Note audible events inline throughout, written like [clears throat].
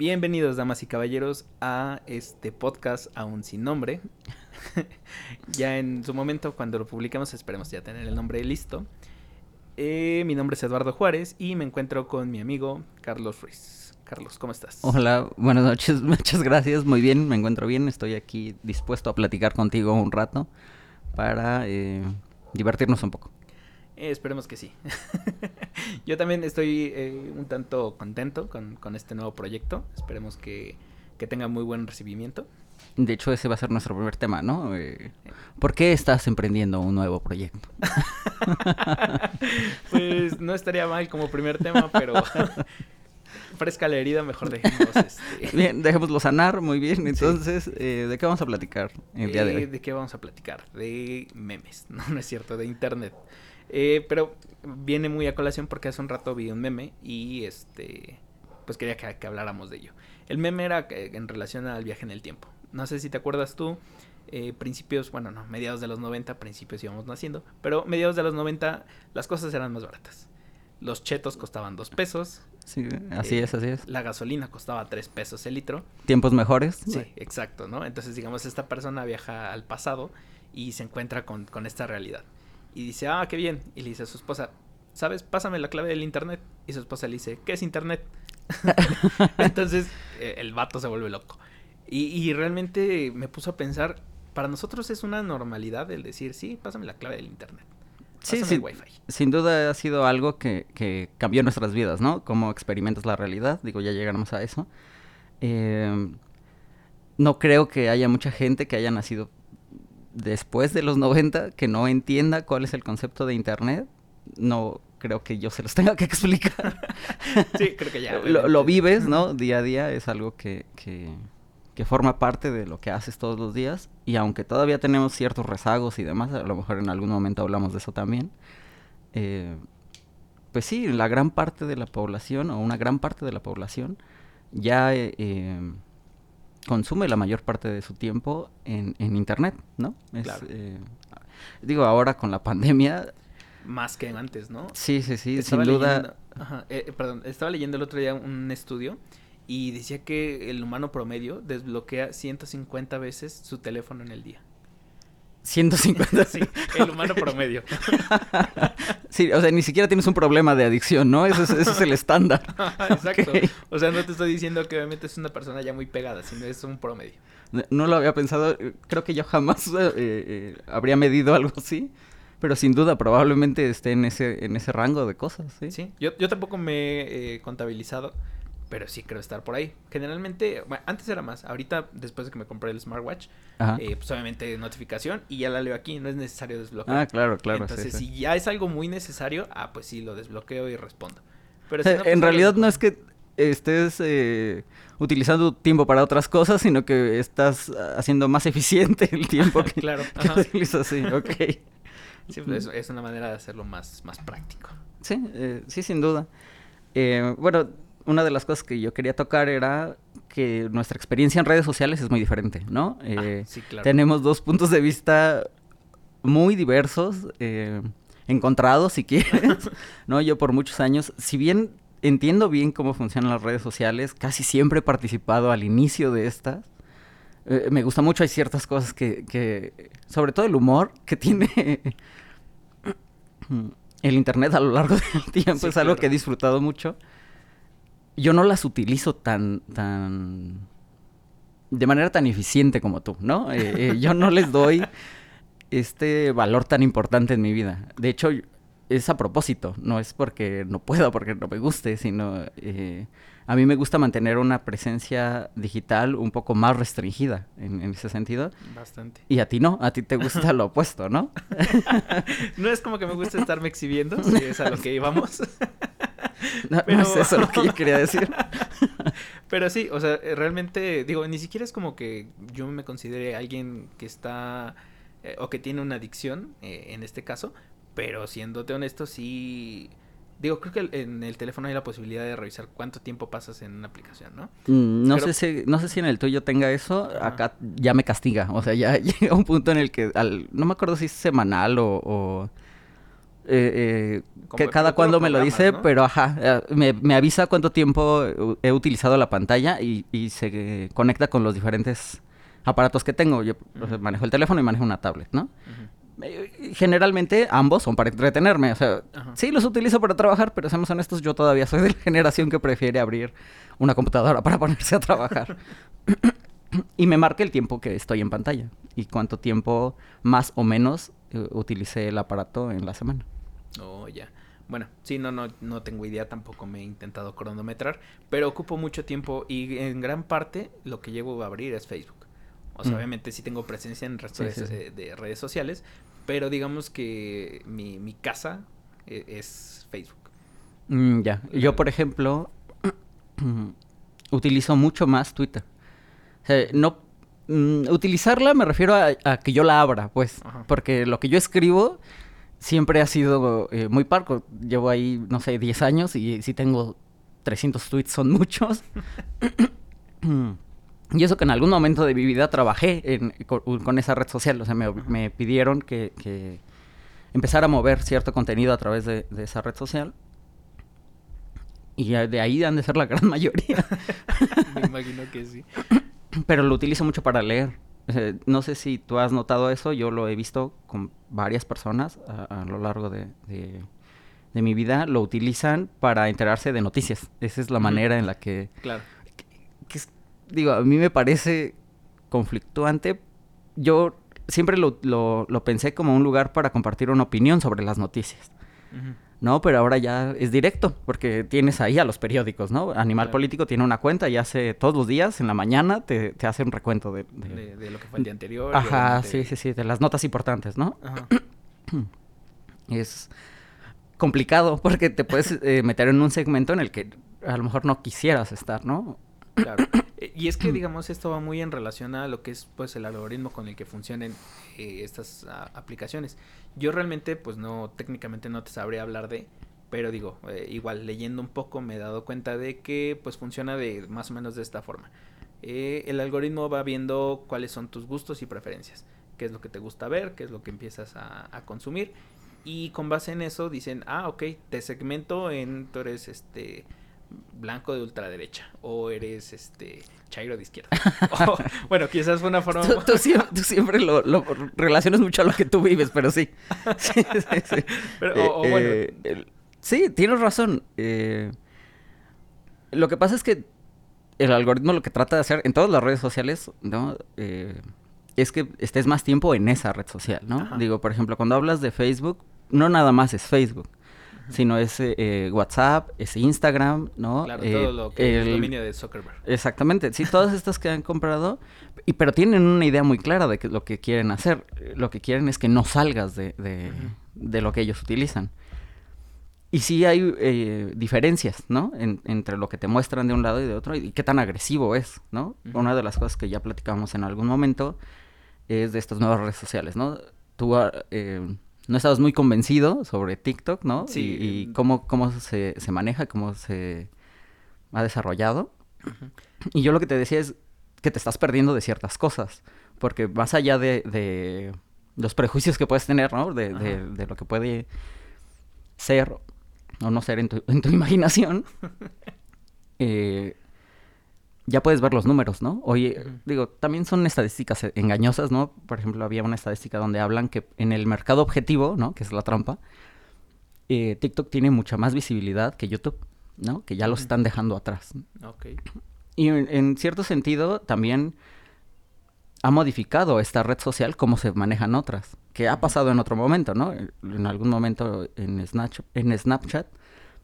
Bienvenidos, damas y caballeros, a este podcast aún sin nombre. [laughs] ya en su momento, cuando lo publiquemos, esperemos ya tener el nombre listo. Eh, mi nombre es Eduardo Juárez y me encuentro con mi amigo Carlos Ruiz. Carlos, ¿cómo estás? Hola, buenas noches, [laughs] muchas gracias, muy bien, me encuentro bien, estoy aquí dispuesto a platicar contigo un rato para eh, divertirnos un poco. Eh, esperemos que sí. [laughs] Yo también estoy eh, un tanto contento con, este nuevo proyecto. Esperemos que, tenga muy buen recibimiento. De hecho, ese va a ser nuestro primer tema, ¿no? Eh, ¿Por qué estás emprendiendo un nuevo proyecto? [laughs] pues no estaría mal como primer tema, pero [laughs] fresca la herida, mejor dejemos este... Bien, dejémoslo sanar, muy bien. Entonces, ¿de qué vamos a platicar el día de hoy? ¿De qué vamos a platicar? De memes, no, no es cierto, de internet. Eh, pero viene muy a colación porque hace un rato vi un meme y este pues quería que, habláramos de ello. El meme era en relación al viaje en el tiempo. No sé si te acuerdas tú, eh, principios, bueno, no, mediados de los 90, principios íbamos naciendo, pero mediados de los 90 las cosas eran más baratas. Los chetos costaban dos pesos. Sí, así es, así es. La gasolina costaba tres pesos el litro. Tiempos mejores. Sí, exacto, ¿no? Entonces, digamos, esta persona viaja al pasado y se encuentra con, con esta realidad. Y dice, ah, qué bien. Y le dice a su esposa, ¿sabes? Pásame la clave del internet. Y su esposa le dice, ¿qué es internet? [laughs] Entonces eh, el vato se vuelve loco. Y, realmente me puso a pensar, para nosotros es una normalidad el decir, sí, pásame la clave del internet. sí, sí, sin duda ha sido algo que, que, cambió nuestras vidas, ¿no? Cómo experimentas la realidad, digo, ya llegamos a eso. Eh, no creo que haya mucha gente que haya nacido después de los 90 que no entienda cuál es el concepto de Internet, no creo que yo se los [laughs] tenga que explicar. sí, creo que ya. Lo, vives, ¿no? Día a día es algo que, que, forma parte de lo que haces todos los días. Y aunque todavía tenemos ciertos rezagos y demás, a lo mejor en algún momento hablamos de eso también. Eh, pues sí, la gran parte de la población, o una gran parte de la población, ya eh, eh consume la mayor parte de su tiempo en, internet, ¿no? claro. Eh, digo, ahora con la pandemia... Más que antes, ¿no? Sí, sí, sí, sin duda... ajá, eh, eh, perdón, estaba leyendo el otro día un estudio y decía que el humano promedio desbloquea 150 veces su teléfono en el día. 150. sí, el humano promedio. [laughs] sí, o sea, ni siquiera tienes un problema de adicción, ¿no? Eso es, el estándar. [laughs] Exacto. O sea, no te estoy diciendo que obviamente es una persona ya muy pegada, sino es un promedio. No, lo había pensado, creo que yo jamás eh, eh, habría medido algo así. Pero sin duda, probablemente esté en ese, en ese rango de cosas, ¿sí? Sí, yo, yo tampoco me he contabilizado pero sí creo estar por ahí. Generalmente, bueno, antes era más, ahorita después de que me compré el smartwatch, eh, pues obviamente notificación y ya la leo aquí, no es necesario desbloquear. Ah, claro, claro. Entonces, si ya es algo muy necesario, ah, pues sí, lo desbloqueo y respondo. Pero en pues, realidad no es que estés eh, utilizando tiempo para otras cosas, sino que estás haciendo más [laughs] eficiente el tiempo [laughs] que, claro, que utilizas, sí, ok. [laughs] Sí, pues es, una manera de hacerlo más, más práctico. Sí, eh, sí, sin duda. Eh, bueno, una de las cosas que yo quería tocar era que nuestra experiencia en redes sociales es muy diferente, ¿no? Ah, eh, sí, claro. Tenemos dos puntos de vista muy diversos, eh, encontrados si quieres, [laughs] ¿no? Yo por muchos años, si bien entiendo bien cómo funcionan las redes sociales, casi siempre he participado al inicio de estas. Eh, me gusta mucho, hay ciertas cosas que, que, sobre todo el humor que tiene [laughs] el Internet a lo largo del tiempo, es algo que he disfrutado mucho yo no las utilizo tan, tan, de manera tan eficiente como tú, ¿no? Eh, eh, [laughs] yo no les doy este valor tan importante en mi vida. De hecho, es a propósito, no es porque no pueda, porque no me guste, sino eh, a mí me gusta mantener una presencia digital un poco más restringida en, ese sentido. Bastante. Y a ti no, a ti te gusta [laughs] lo opuesto, ¿no? [laughs] no es como que me gusta estarme exhibiendo, si es a lo que íbamos. No, no es eso lo que yo quería decir. [laughs] Pero sí, o sea, realmente, digo, ni siquiera es como que yo me considere alguien que está eh, o que tiene una adicción, eh, en este caso, pero siéndote honesto, sí. Digo, creo que en el teléfono hay la posibilidad de revisar cuánto tiempo pasas en una aplicación, ¿no? Mm, no, sé si, no sé si en el tuyo tenga eso. Acá ya me castiga. O sea, ya [laughs] llega un punto en el que. Al, no me acuerdo si es semanal o, Eh, que cada cuando me lo dice, pero ajá, me, me, avisa cuánto tiempo he utilizado la pantalla y, y se conecta con los diferentes aparatos que tengo. Yo manejo el teléfono y manejo una tablet, ¿no? Eh, generalmente ambos son para entretenerme. O sea, sí los utilizo para trabajar, pero seamos honestos, yo todavía soy de la [laughs] generación que prefiere abrir una computadora para [laughs] ponerse a trabajar. y me marca el tiempo que estoy en pantalla y cuánto tiempo más o menos utilicé el aparato en la semana. Oh, ya. Bueno, sí, no, no, no tengo idea, tampoco me he intentado cronometrar, pero ocupo mucho tiempo y en gran parte lo que llevo a abrir es Facebook. O sea, mm. obviamente sí tengo presencia en redes, De, redes sociales, pero digamos que mi, mi casa e, es Facebook. Mm, ya. Yo, por ejemplo, [clears throat] utilizo mucho más Twitter. O sea, no mm, utilizarla me refiero a, que yo la abra, pues, porque lo que yo escribo siempre ha sido eh, muy parco. Llevo ahí, no sé, 10 años y si tengo 300 tweets son muchos. [clears throat] Y eso que en algún momento de mi vida trabajé con, esa red social. O sea, me, pidieron que, empezara a mover cierto contenido a través de, esa red social. Y de ahí han de ser la [laughs] gran mayoría. [laughs] me imagino que sí. Pero lo utilizo mucho para leer. No sé si tú has notado eso. Yo lo he visto con varias personas a, lo largo de, mi vida. Lo utilizan para enterarse de noticias. Esa es la manera en la que... Claro digo, a mí me parece conflictuante. Yo siempre lo, lo, pensé como un lugar para compartir una opinión sobre las noticias. ¿No? Pero ahora ya es directo, porque tienes ahí a los periódicos, ¿no? Animal Político tiene una cuenta y hace todos los días, en la mañana, te, te hace un recuento de de... lo que fue el día anterior. Ajá, sí, sí, sí, de las notas importantes, ¿no? Ajá. [clears throat] es complicado porque te puedes eh, meter en un segmento en el que a lo mejor no quisieras estar, ¿no? Claro. Eh, [clears throat] y es que, digamos, esto va muy en relación a lo que es, pues, el algoritmo con el que funcionan eh, estas aplicaciones. Yo realmente, pues, no, técnicamente no te sabría hablar de, pero digo, eh, igual, leyendo un poco me he dado cuenta de que, pues, funciona de más o menos de esta forma. el algoritmo va viendo cuáles son tus gustos y preferencias, qué es lo que te gusta ver, qué es lo que empiezas a, a consumir, y con base en eso dicen, ah, ok, te segmento en, tú eres, este blanco de ultraderecha o eres este chairo de izquierda. [laughs] bueno, quizás fue una forma... Tú, [laughs] siempre, lo, relacionas mucho a lo que tú vives, pero sí. [laughs] sí, sí, eh, sí, tienes razón. Eh, lo que pasa es que el algoritmo lo que trata de hacer en todas las redes sociales, ¿no? Eh, es que estés más tiempo en esa red social, ¿no? Digo, por ejemplo, cuando hablas de Facebook, no nada más es Facebook sino es eh, WhatsApp, es Instagram, ¿no? Claro, todo eh, lo que es el dominio de Zuckerberg. Exactamente, sí, todas estas que han comprado, y pero tienen una idea muy clara de que lo que quieren hacer. Lo que quieren es que no salgas de, de, lo que ellos utilizan. Y sí hay eh, diferencias, ¿no? entre lo que te muestran de un lado y de otro y qué tan agresivo es, ¿no? Una de las cosas que ya platicamos en algún momento es de estas nuevas redes sociales, ¿no? Tú ah, no estabas muy convencido sobre TikTok, ¿no? Sí. Y, cómo, cómo se, se, maneja, cómo se ha desarrollado. Y yo lo que te decía es que te estás perdiendo de ciertas cosas. Porque más allá de, de los prejuicios que puedes tener, ¿no? De, de, lo que puede ser o no ser en tu, en tu [laughs] imaginación, [laughs] eh, ya puedes ver los números, ¿no? Oye, digo, también son estadísticas engañosas, ¿no? Por ejemplo, había una estadística donde hablan que en el mercado objetivo, ¿no? Que es la trampa, eh, TikTok tiene mucha más visibilidad que YouTube, ¿no? Que ya los están dejando atrás. Ok. Y en, cierto sentido también ha modificado esta red social como se manejan otras, que ha pasado en otro momento, ¿no? En algún momento en, en Snapchat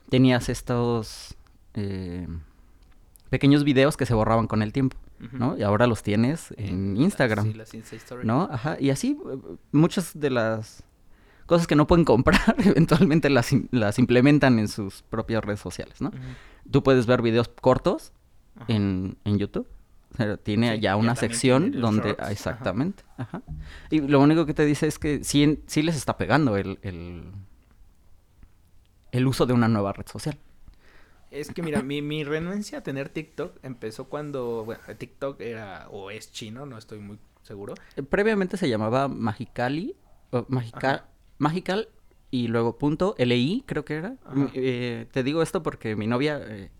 tenías estos... Eh, pequeños videos que se borraban con el tiempo, ¿no? Y ahora los tienes en Instagram. Sí, las Insta ¿No? Ajá. Y así eh, muchas de las cosas que no pueden comprar, [laughs] eventualmente las, las implementan en sus propias redes sociales, ¿no? Tú puedes ver videos cortos en, en YouTube. tiene ya una sección donde... exactamente. Ajá. Y lo único que te dice es que sí, sí les está pegando el, el, el uso de una nueva red social. Es que mira, mi, mi renuncia a tener TikTok empezó cuando, bueno, TikTok era o es chino, no estoy muy seguro. Eh, previamente se llamaba Magicali, Magical, Magical y luego punto LI, creo que era. Eh, te digo esto porque mi novia eh,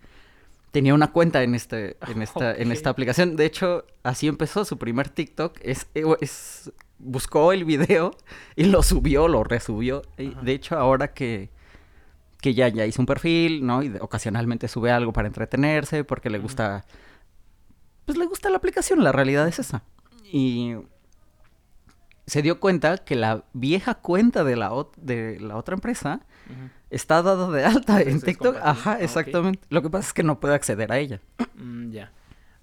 tenía una cuenta en este, en esta, en esta aplicación. De hecho, así empezó su primer TikTok. Es, es buscó el video y lo subió, lo resubió. de hecho, ahora que, que ya, ya hizo un perfil, ¿no? Y ocasionalmente sube algo para entretenerse porque le gusta. Pues le gusta la aplicación, la realidad es esa. Y se dio cuenta que la vieja cuenta de la, de la otra empresa está dada de alta en TikTok. Ajá, ah, exactamente. Lo que pasa es que no puede acceder a ella. Mm, ya.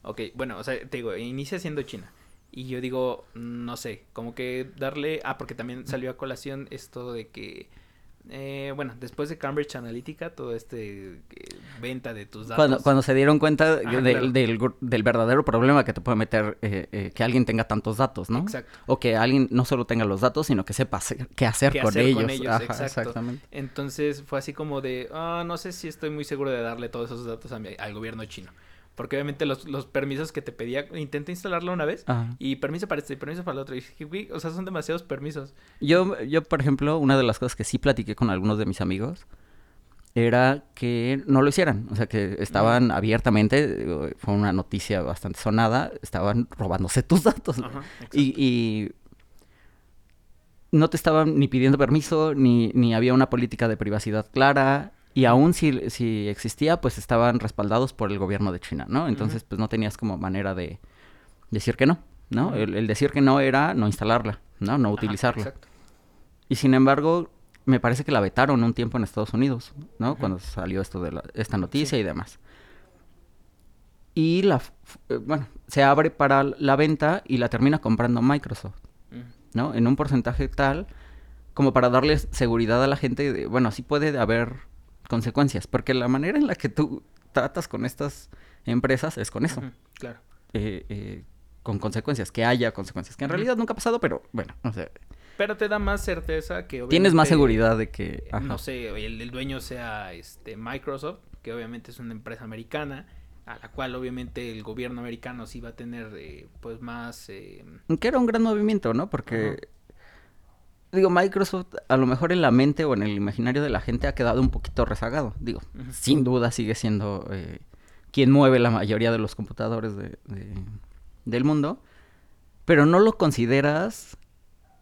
Ok, bueno, o sea, te digo, inicia siendo China. Y yo digo, no sé, como que darle... Ah, porque también salió a colación esto de que eh, bueno, después de Cambridge Analytica, todo este eh, venta de tus datos. Cuando, se dieron cuenta del, verdadero problema que te puede meter eh, que alguien tenga tantos datos, ¿no? Exacto. O que alguien no solo tenga los datos, sino que sepa qué hacer, con, ellos. exactamente. Entonces fue así como de, ah, no sé si estoy muy seguro de darle todos esos datos al gobierno chino. Porque obviamente los, los permisos que te pedía, intenté instalarlo una vez y permiso para esto y permiso para el otro. Y dije, o sea, son demasiados permisos. Yo, yo, por ejemplo, una de las cosas que sí platiqué con algunos de mis amigos era que no lo hicieran. O sea, que estaban abiertamente, fue una noticia bastante sonada, estaban robándose tus datos. y, y no te estaban ni pidiendo permiso, ni, ni había una política de privacidad clara. Y aún si, si existía, pues estaban respaldados por el gobierno de China, ¿no? Entonces, pues no tenías como manera de decir que no, ¿no? el, decir que no era no instalarla, ¿no? No utilizarla. Exacto. Y sin embargo, me parece que la vetaron un tiempo en Estados Unidos, ¿no? Cuando salió esto de esta noticia y demás. Y la, eh, bueno, se abre para la venta y la termina comprando Microsoft, ¿no? En un porcentaje tal como para darle seguridad a la gente de, bueno, sí puede haber consecuencias, porque la manera en la que tú tratas con estas empresas es con eso. claro. Eh, eh, con consecuencias, que haya consecuencias, que en realidad nunca ha pasado, pero bueno, no sé. Pero te da más certeza que Tienes más seguridad de que... No sé, el, dueño sea este Microsoft, que obviamente es una empresa americana, a la cual obviamente el gobierno americano sí va a tener eh, pues más... Que era un gran movimiento, ¿no? Porque digo, Microsoft a lo mejor en la mente o en el imaginario de la gente ha quedado un poquito rezagado. Digo, sin duda sigue siendo eh, quien mueve la mayoría de los computadores de, del mundo, pero no lo consideras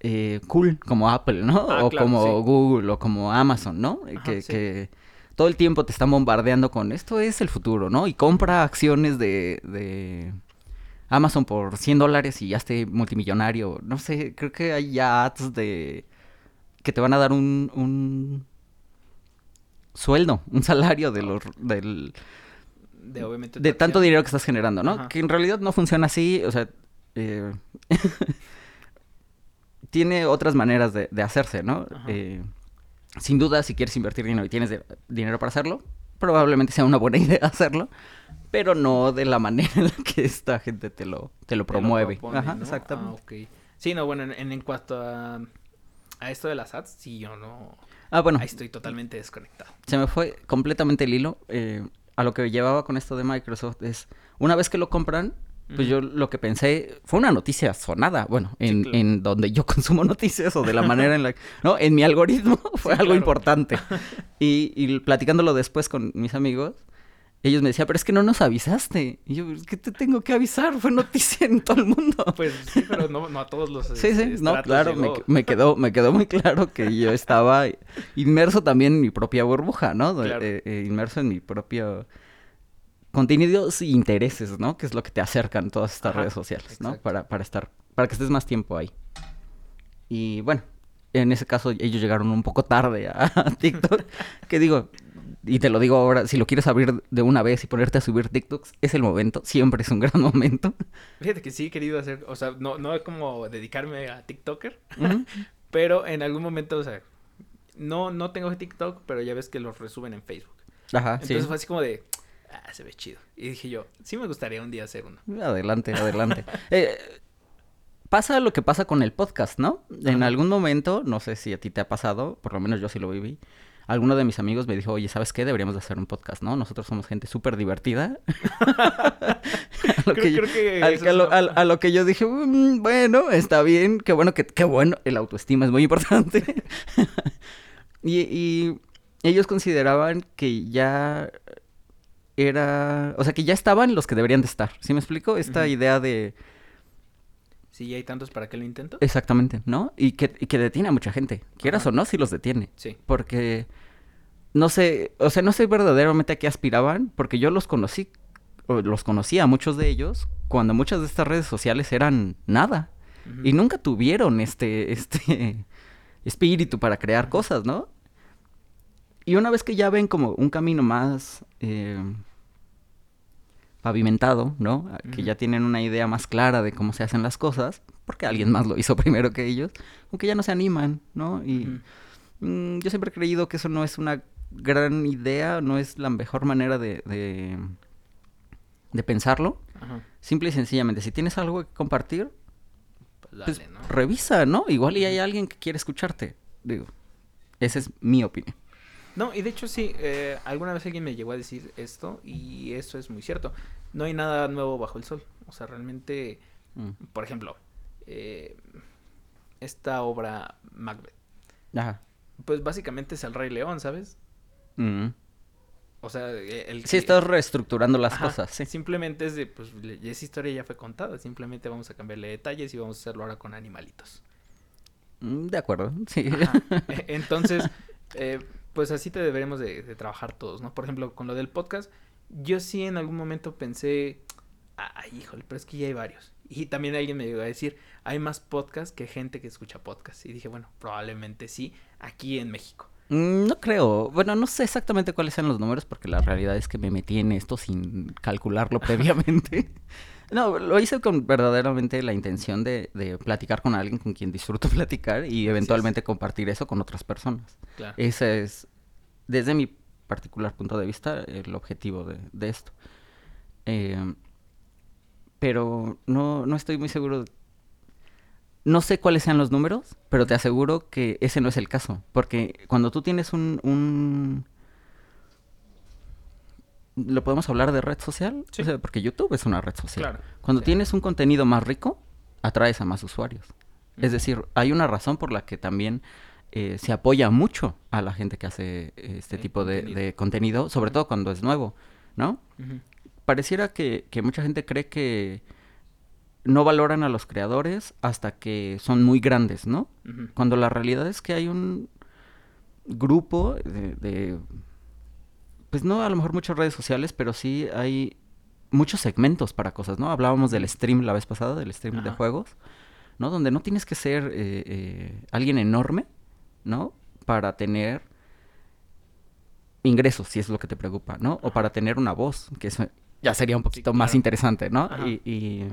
eh, cool como Apple, ¿no? Ah, o como Google o como Amazon, ¿no? que, que, todo el tiempo te están bombardeando con esto es el futuro, ¿no? Y compra acciones de Amazon por 100 dólares y ya esté multimillonario. No sé, creo que hay ya ads de que te van a dar un, un sueldo, un salario de los del de, obviamente, de tanto dinero que estás generando, ¿no? Que en realidad no funciona así, o sea, eh, [laughs] tiene otras maneras de, hacerse, ¿no? Eh, sin duda, si quieres invertir dinero y tienes dinero para hacerlo, probablemente sea una buena [laughs] idea hacerlo pero no de la manera en la que esta gente te lo, te lo promueve. Ajá, exactamente. Ah, sí, no, bueno, en, en cuanto a, a, esto de las ads, sí, yo no... Ah, bueno. Ahí estoy totalmente desconectado. Se me fue completamente el hilo. Eh, a lo que llevaba con esto de Microsoft es, una vez que lo compran, pues yo lo que pensé fue una noticia sonada, bueno, en, en donde yo consumo [laughs] noticias o de la manera en la no, en mi algoritmo [laughs] fue algo importante. [laughs] Y, y platicándolo después con mis amigos, ellos me decían, pero es que no nos avisaste. Y yo, ¿qué te tengo que avisar? Fue noticia en todo el mundo. [laughs] Pues sí, pero no, a todos los. Sí, sí, no, claro, me, quedó, me quedó muy claro que yo estaba inmerso también en mi propia burbuja, ¿no? Eh, eh, inmerso en mi propio contenidos e intereses, ¿no? Que es lo que te acercan todas estas redes sociales, ¿no? Para, para estar, para que estés más tiempo ahí. Y bueno, en ese caso ellos llegaron un poco tarde a [laughs] TikTok, que digo, y te lo digo ahora, si lo quieres abrir de una vez y ponerte a subir TikToks, es el momento, siempre es un gran [laughs] momento. Fíjate que sí he querido hacer, o sea, no, no es como dedicarme a TikToker, [laughs] pero en algún momento, o sea, no, no tengo TikTok, pero ya ves que los resuben en Facebook. Ajá, Entonces fue así como de, ah, se ve chido. Y dije yo, sí me gustaría un día hacer uno. Adelante, adelante. [laughs] eh, pasa lo que pasa con el podcast, ¿no? En algún momento, no sé si a ti te ha pasado, por lo menos yo sí lo viví, alguno de mis amigos me dijo, oye, ¿sabes qué? Deberíamos de hacer un podcast, ¿no? Nosotros somos gente súper divertida. [laughs] a, lo que yo, dije, mm, bueno, está bien, qué bueno, que, qué bueno, el autoestima es muy importante. [laughs] Y, y ellos consideraban que ya era, o sea, que ya estaban los que deberían de estar. ¿Sí me explico? Esta idea de Si ya hay tantos, ¿para qué lo intento? exactamente, ¿no? Y que, y que detiene a mucha gente. Quieras Ajá. o no, sí los detiene. Sí. Porque no sé, o sea, no sé verdaderamente a qué aspiraban, porque yo los conocí, o los conocía a muchos de ellos, cuando muchas de estas redes sociales eran nada. Y nunca tuvieron este, este espíritu para crear cosas, ¿no? Y una vez que ya ven como un camino más eh, pavimentado, ¿no? Que ya tienen una idea más clara de cómo se hacen las cosas, porque alguien más lo hizo [laughs] primero que ellos, aunque ya no se animan, ¿no? Y mm, yo siempre he creído que eso no es una gran idea, no es la mejor manera de, de, de pensarlo. Simple y sencillamente, si tienes algo que compartir, Pues pues, revisa, ¿no? Igual y hay alguien que quiere escucharte. Digo, esa es mi opinión. No, y de hecho sí, eh, alguna vez alguien me llegó a decir esto y eso es muy cierto. No hay nada nuevo bajo el sol. O sea, realmente, Mm. por ejemplo, eh, esta obra Macbeth, Ajá. pues básicamente es el Rey León, ¿sabes? Mm. O sea, eh, el Sí, estás reestructurando las Ajá, cosas, sí. Simplemente es de, pues, esa historia ya fue contada. Simplemente vamos a cambiarle detalles y vamos a hacerlo ahora con animalitos. Mm, De acuerdo, sí. Ajá. [laughs] E- Entonces, eh, pues así te deberemos de, trabajar todos, ¿no? Por ejemplo, con lo del podcast, yo sí en algún momento pensé, ay, híjole, pero es que ya hay varios. Y también alguien me llegó a decir, hay más podcasts que gente que escucha podcasts. Y dije, bueno, probablemente sí, aquí en México. Mm, No creo. Bueno, no sé exactamente cuáles sean los números porque la realidad es que me metí en esto sin calcularlo [laughs] previamente. No, lo hice con verdaderamente la intención de, de platicar con alguien con quien disfruto [laughs] platicar y eventualmente compartir eso con otras personas. Claro. Ese es, desde mi particular punto de vista, el objetivo de, de esto. Eh, pero no, no estoy muy seguro. No sé cuáles sean los números, pero te aseguro que ese no es el caso. Porque cuando tú tienes un... un... ¿Lo podemos hablar de red social? Sí. O sea, porque YouTube es una red social. Claro. Cuando Sí. tienes un contenido más rico, atraes a más usuarios. Es decir, hay una razón por la que también eh, se apoya mucho a la gente que hace eh, este tipo de, contenido. de contenido, sobre todo cuando es nuevo, ¿no? Pareciera que, que mucha gente cree que no valoran a los creadores hasta que son muy grandes, ¿no? Cuando la realidad es que hay un grupo de, de- pues no a lo mejor muchas redes sociales, pero sí hay muchos segmentos para cosas, ¿no? Hablábamos del stream la vez pasada, del stream de juegos, ¿no? Donde no tienes que ser eh, eh, alguien enorme, ¿no? Para tener ingresos, si es lo que te preocupa, ¿no? O para tener una voz, que eso ya sería un poquito más claro. interesante, ¿no? Y, y-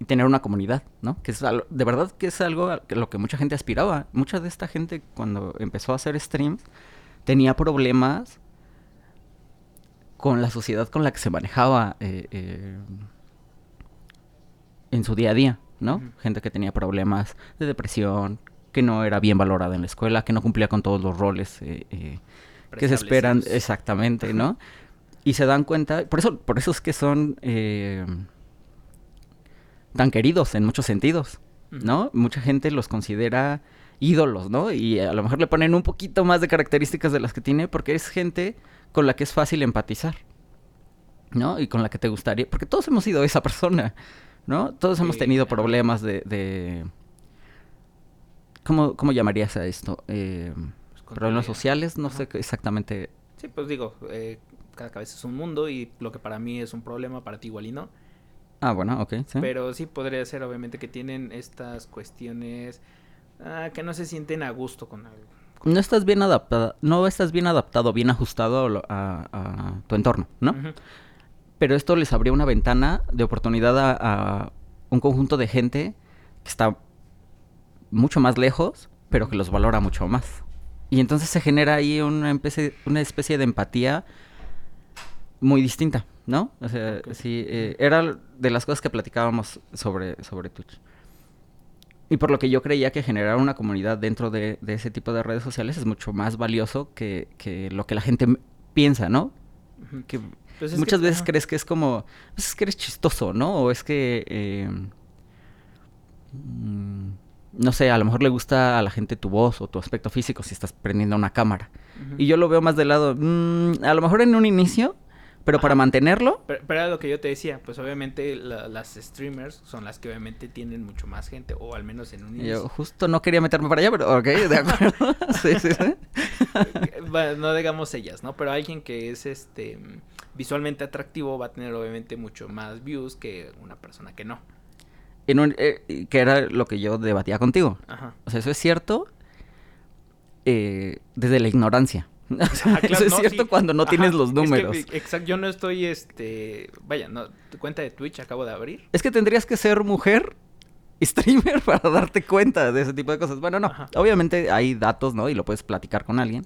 y tener una comunidad, ¿no? Que es algo, de verdad que es algo a lo que mucha gente aspiraba. Mucha de esta gente cuando empezó a hacer streams tenía problemas con la sociedad con la que se manejaba eh, eh, en su día a día, ¿no? Gente que tenía problemas de depresión, que no era bien valorada en la escuela, que no cumplía con todos los roles eh, que se esperan exactamente, ¿no? Y se dan cuenta, por eso, por eso es que son tan queridos en muchos sentidos. ¿no? Mucha gente los considera ídolos, ¿no? Y a lo mejor le ponen un poquito más de características de las que tiene porque es gente con la que es fácil empatizar, ¿no? Y con la que te gustaría, porque todos hemos sido esa persona, ¿no? Todos hemos tenido problemas de... de... ¿Cómo, ¿Cómo llamarías a esto? Eh, Pues problemas sociales, no Ajá. sé exactamente. Sí, pues digo, eh, cada cabeza es un mundo y lo que para mí es un problema, para ti igual y no. Ah, bueno, ok, sí. Pero sí podría ser, obviamente, que tienen estas cuestiones ah, que no se sienten a gusto con algo. No estás bien adaptada, no estás bien adaptado, bien ajustado a, a- tu entorno, ¿no? Pero esto les abría una ventana de oportunidad a, a un conjunto de gente que está mucho más lejos, pero que los valora mucho más. Y entonces se genera ahí una especie, una especie de empatía muy distinta, ¿no? O sea, sí, eh, era de las cosas que platicábamos sobre, sobre Twitch. Y por lo que yo creía que generar una comunidad dentro de, de ese tipo de redes sociales es mucho más valioso que, que lo que la gente piensa, ¿no? Que Pues es muchas que- veces crees que es como, pues es que eres chistoso, ¿no? O es que... eh, mm, no sé, a lo mejor le gusta a la gente tu voz o tu aspecto físico si estás prendiendo una cámara. Y yo lo veo más del lado, mm, a lo mejor en un inicio, pero para mantenerlo... Pero, pero, era lo que yo te decía, pues obviamente las streamers son las que obviamente tienen mucho más gente, o al menos en un inicio. Yo justo no quería meterme para allá, pero ok, de acuerdo. [laughs] [laughs] sí, sí, sí. [laughs] bueno, no digamos ellas, ¿no? Pero alguien que es este visualmente atractivo va a tener obviamente mucho más views que una persona que no. Eh, que era lo que yo debatía contigo. Ajá. O sea, eso es cierto eh, desde la ignorancia. [laughs] Ah, [laughs] eso es cierto cuando no tienes los números. exacto, yo no estoy, este, vaya, no, tu cuenta de Twitch acabo de abrir. Es que tendrías que ser mujer streamer [laughs] para darte cuenta de ese tipo de cosas. Bueno, no, obviamente hay datos, ¿no? Y lo puedes platicar con alguien.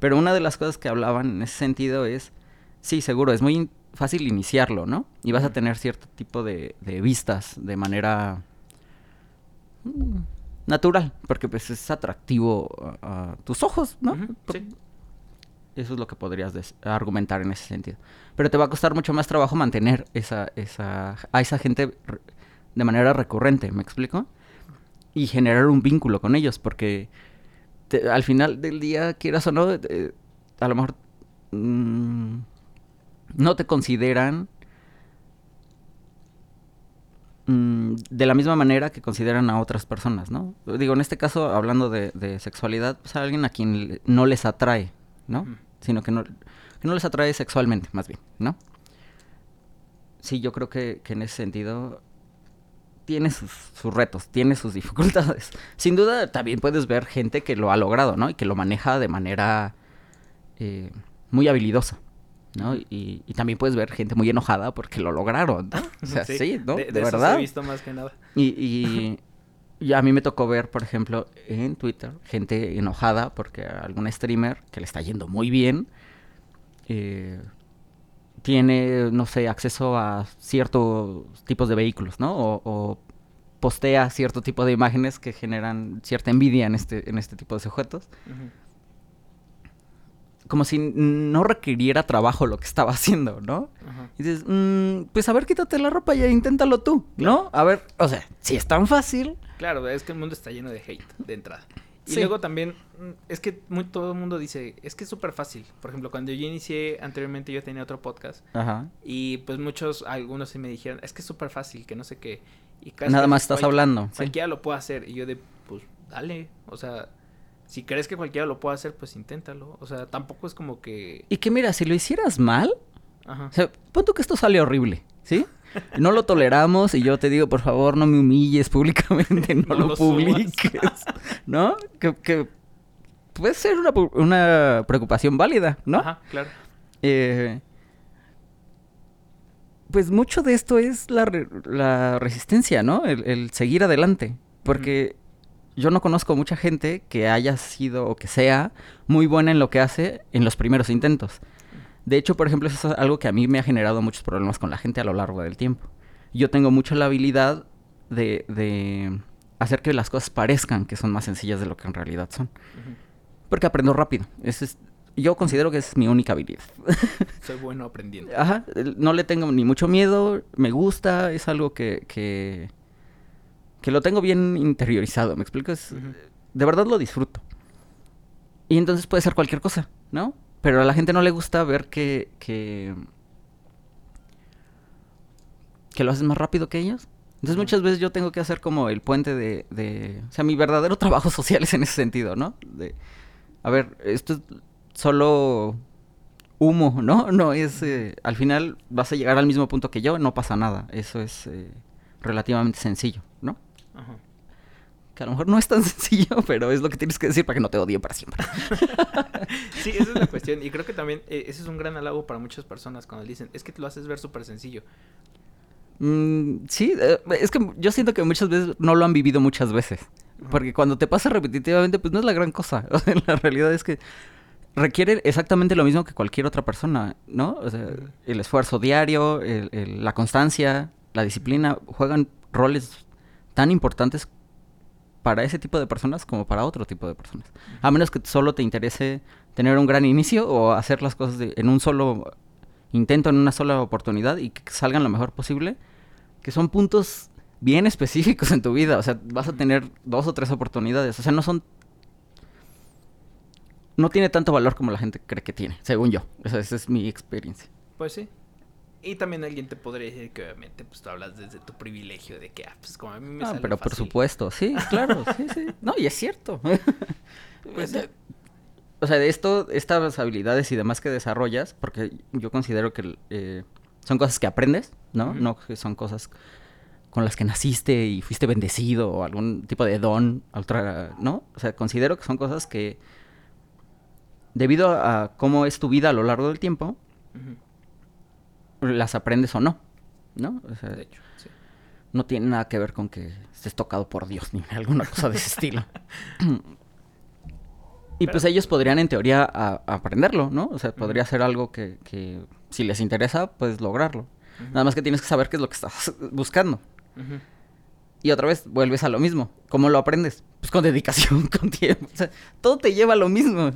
Pero una de las cosas que hablaban en ese sentido es, sí, seguro, es muy fácil iniciarlo, ¿no? Y vas a tener cierto tipo de, vistas de manera mm, natural, porque pues es atractivo a, tus ojos, ¿no? sí. Eso es lo que podrías argumentar en ese sentido. Pero te va a costar mucho más trabajo mantener esa, esa, a esa gente de manera recurrente, ¿me explico? Y generar un vínculo con ellos, porque al final del día, quieras o no, eh, a lo mejor mm, no te consideran mm, de la misma manera que consideran a otras personas, ¿no? Digo, en este caso, hablando de, sexualidad, pues a alguien a quien no les atrae, ¿no? Sino que no, que no les atrae sexualmente, más bien, ¿no? Sí, yo creo que, en ese sentido tiene sus, sus, retos, tiene sus [laughs] dificultades. Sin duda, también puedes ver gente que lo ha logrado, ¿no? Y que lo maneja de manera eh, muy habilidosa. ¿no? Y, también puedes ver gente muy enojada porque lo lograron, ¿no? [laughs] O sea, sí, ¿no? De, verdad. he visto más que nada. Y, y, a mí me tocó ver, por ejemplo, en Twitter, gente enojada porque algún streamer que le está yendo muy bien eh, tiene, no sé, acceso a ciertos tipos de vehículos, ¿no? O, postea cierto tipo de imágenes que generan cierta envidia en este, en este tipo de sujetos como si no requiriera trabajo lo que estaba haciendo, ¿no? Y dices, mm, pues a ver, quítate la ropa y inténtalo tú, ¿no? A ver, o sea, si es tan fácil. Claro, es que el mundo está lleno de hate de entrada. Y luego también, mm, es que muy, todo el mundo dice, es que es súper fácil. Por ejemplo, cuando yo inicié anteriormente, yo tenía otro podcast. Ajá. Y pues muchos, algunos sí me dijeron, es que es súper fácil, que no sé qué. Y Nada más estás hablando. Cualquiera lo puede hacer. Y yo de, pues, dale. O sea, si crees que cualquiera lo puede hacer, pues inténtalo. O sea, tampoco es como que... Y que mira, si lo hicieras mal, Ajá. o sea, punto que esto sale horrible, ¿sí? [laughs] No lo toleramos y yo te digo, por favor, no me humilles públicamente, no, [laughs] lo, publiques, ¿no? Que, puede ser una, preocupación válida, ¿no? Ajá, claro. Eh, pues mucho de esto es la, la resistencia, ¿no? El, seguir adelante. Porque yo no conozco mucha gente que haya sido o que sea muy buena en lo que hace en los primeros intentos. De hecho, por ejemplo, eso es algo que a mí me ha generado muchos problemas con la gente a lo largo del tiempo. Yo tengo mucho la habilidad de, hacer que las cosas parezcan que son más sencillas de lo que en realidad son. Porque aprendo rápido. es, yo considero que es mi única habilidad. [laughs] Soy bueno aprendiendo. Ajá, no le tengo ni mucho miedo, me gusta, es algo que, que, que lo tengo bien interiorizado, ¿me explico? De verdad lo disfruto. Y entonces puede ser cualquier cosa, ¿no? Pero a la gente no le gusta ver que, que, que lo haces más rápido que ellos. Entonces muchas veces yo tengo que hacer como el puente de, de, O sea, mi verdadero [laughs] trabajo social es en ese sentido, ¿no? De, a ver, esto es solo humo, ¿no? [laughs] No es... Eh, al final vas a llegar al mismo punto que yo, no pasa nada. Eso es eh, relativamente sencillo, ¿no? Que a lo mejor no es tan [laughs] sencillo, pero es lo que tienes que decir para que no te odien para siempre. [laughs] sí, esa es la [laughs] cuestión. Y creo que también eh, ese es un gran halago para muchas personas cuando dicen, es que te lo haces ver súper sencillo. Mm, sí, eh, es que yo siento que muchas veces no lo han vivido muchas veces. Porque cuando te pasa repetitivamente, pues no es la gran cosa. la realidad es que requiere exactamente lo mismo que cualquier otra persona, ¿no? O sea, el esfuerzo diario, la constancia, la disciplina, juegan roles tan importantes para ese tipo de personas como para otro tipo de personas. A menos que solo te interese tener un gran inicio o hacer las cosas en un solo intento, en una sola oportunidad y que salgan lo mejor posible, que son puntos bien específicos en tu vida. O sea, vas a tener dos o tres oportunidades. O sea, no son... No tiene tanto valor como la gente cree que tiene, según yo. Esa es mi experiencia. Pues sí. Y también alguien te podría decir que obviamente pues tú hablas desde tu privilegio de que, ah, pues como a mí me Ah, sale pero por supuesto, sí, claro, [laughs] sí, sí. No, y es cierto. [laughs] Pues, eh, o sea, de esto, estas habilidades y demás que desarrollas, porque yo considero que eh, son cosas que aprendes, ¿no? No que son cosas con las que naciste y fuiste bendecido o algún tipo de don, otra, ¿no? O sea, considero que son cosas que, debido a cómo es tu vida a lo largo del tiempo, Ujú. Las aprendes o no, ¿no? O sea, De hecho, sí. no tiene nada que ver con que estés tocado por Dios ni [laughs] alguna cosa de ese estilo. y pues ellos podrían en teoría a- aprenderlo, ¿no? O sea, podría ser algo que, que si les interesa, pues lograrlo. Nada más que tienes que saber qué es lo que estás [laughs] buscando. Y otra vez vuelves a lo mismo. ¿Cómo lo aprendes? Pues con dedicación, [laughs] con tiempo. O sea, todo te lleva a lo mismo.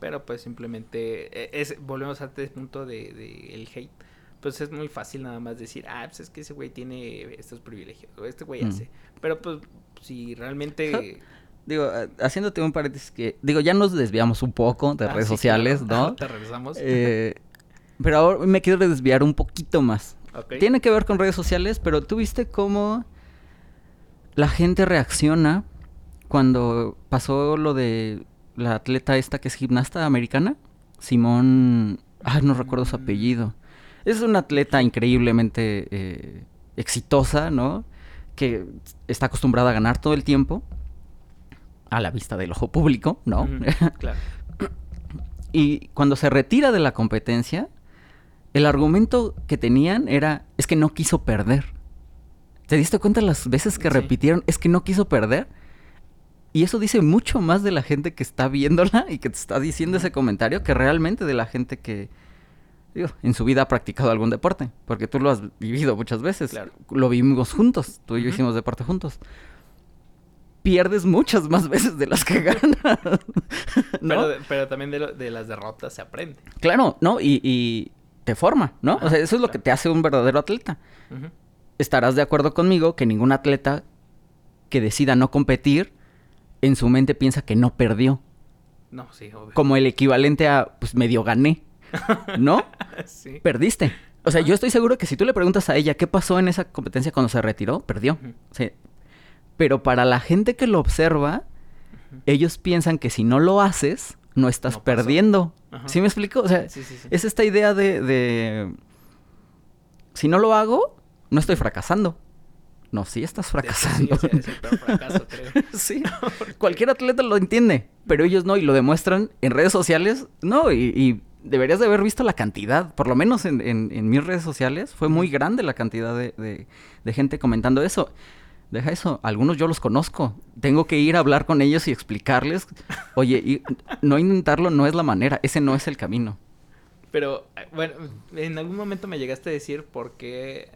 Pero pues simplemente, eh, es, volvemos a este punto de, de el hate. Pues es muy fácil nada más decir, ah, pues es que ese güey tiene estos privilegios, o este güey Mm. hace. Pero pues si realmente... [laughs] Digo, eh, haciéndote un paréntesis que... Digo, ya nos desviamos un poco de Ah, redes sí, sociales, claro. ¿no? [laughs] Te regresamos. Eh, pero ahora me quiero desviar un poquito más. Tiene que ver con redes sociales, pero tú viste cómo la gente reacciona cuando pasó lo de la atleta esta que es gimnasta americana, Simón, ay, no recuerdo su Mm. apellido. Es una atleta increíblemente eh, exitosa, ¿no? Que está acostumbrada a ganar todo el tiempo a la vista del ojo público, ¿no? Claro. [laughs] Y cuando se retira de la competencia, el argumento que tenían era, es que no quiso perder. ¿Te diste cuenta las veces que Sí. repitieron, es que no quiso perder? Y eso dice mucho más de la gente que está viéndola y que te está diciendo ese comentario que realmente de la gente que, digo, en su vida ha practicado algún deporte. Porque tú lo has vivido muchas veces. Claro. Lo vivimos juntos. Tú y yo hicimos deporte juntos. Pierdes muchas más veces de las que ganas. [laughs] ¿no? Pero, pero también de, lo- de las derrotas se aprende. Claro, ¿no? Y, y te forma, ¿no? o sea, eso es lo que te hace un verdadero atleta. Estarás de acuerdo conmigo que ningún atleta que decida no competir, en su mente piensa que no perdió. No, sí, obvio. Como el equivalente a, pues medio gané, ¿no? [laughs] sí. Perdiste. O sea, yo estoy seguro que si tú le preguntas a ella qué pasó en esa competencia cuando se retiró, perdió. Sí. Pero para la gente que lo observa, ellos piensan que si no lo haces, no estás No perdiendo. Ajá. ¿Sí me explico? O sea, Sí, sí, sí. es esta idea de, de, si no lo hago, no estoy fracasando. No, sí estás Sí, fracasando. o sea, es el peor fracaso, creo. [laughs] sí. [laughs] Cualquier atleta lo entiende, pero ellos no y lo demuestran en redes sociales. No, y, y deberías de haber visto la cantidad, por lo menos en, en- en mis redes sociales, fue muy grande la cantidad de, de- de gente comentando eso. Deja eso, algunos yo los conozco. Tengo que ir a hablar con ellos y explicarles, oye, y no intentarlo no es la manera, ese no es el camino. Pero, eh, bueno, en algún momento me llegaste a decir por qué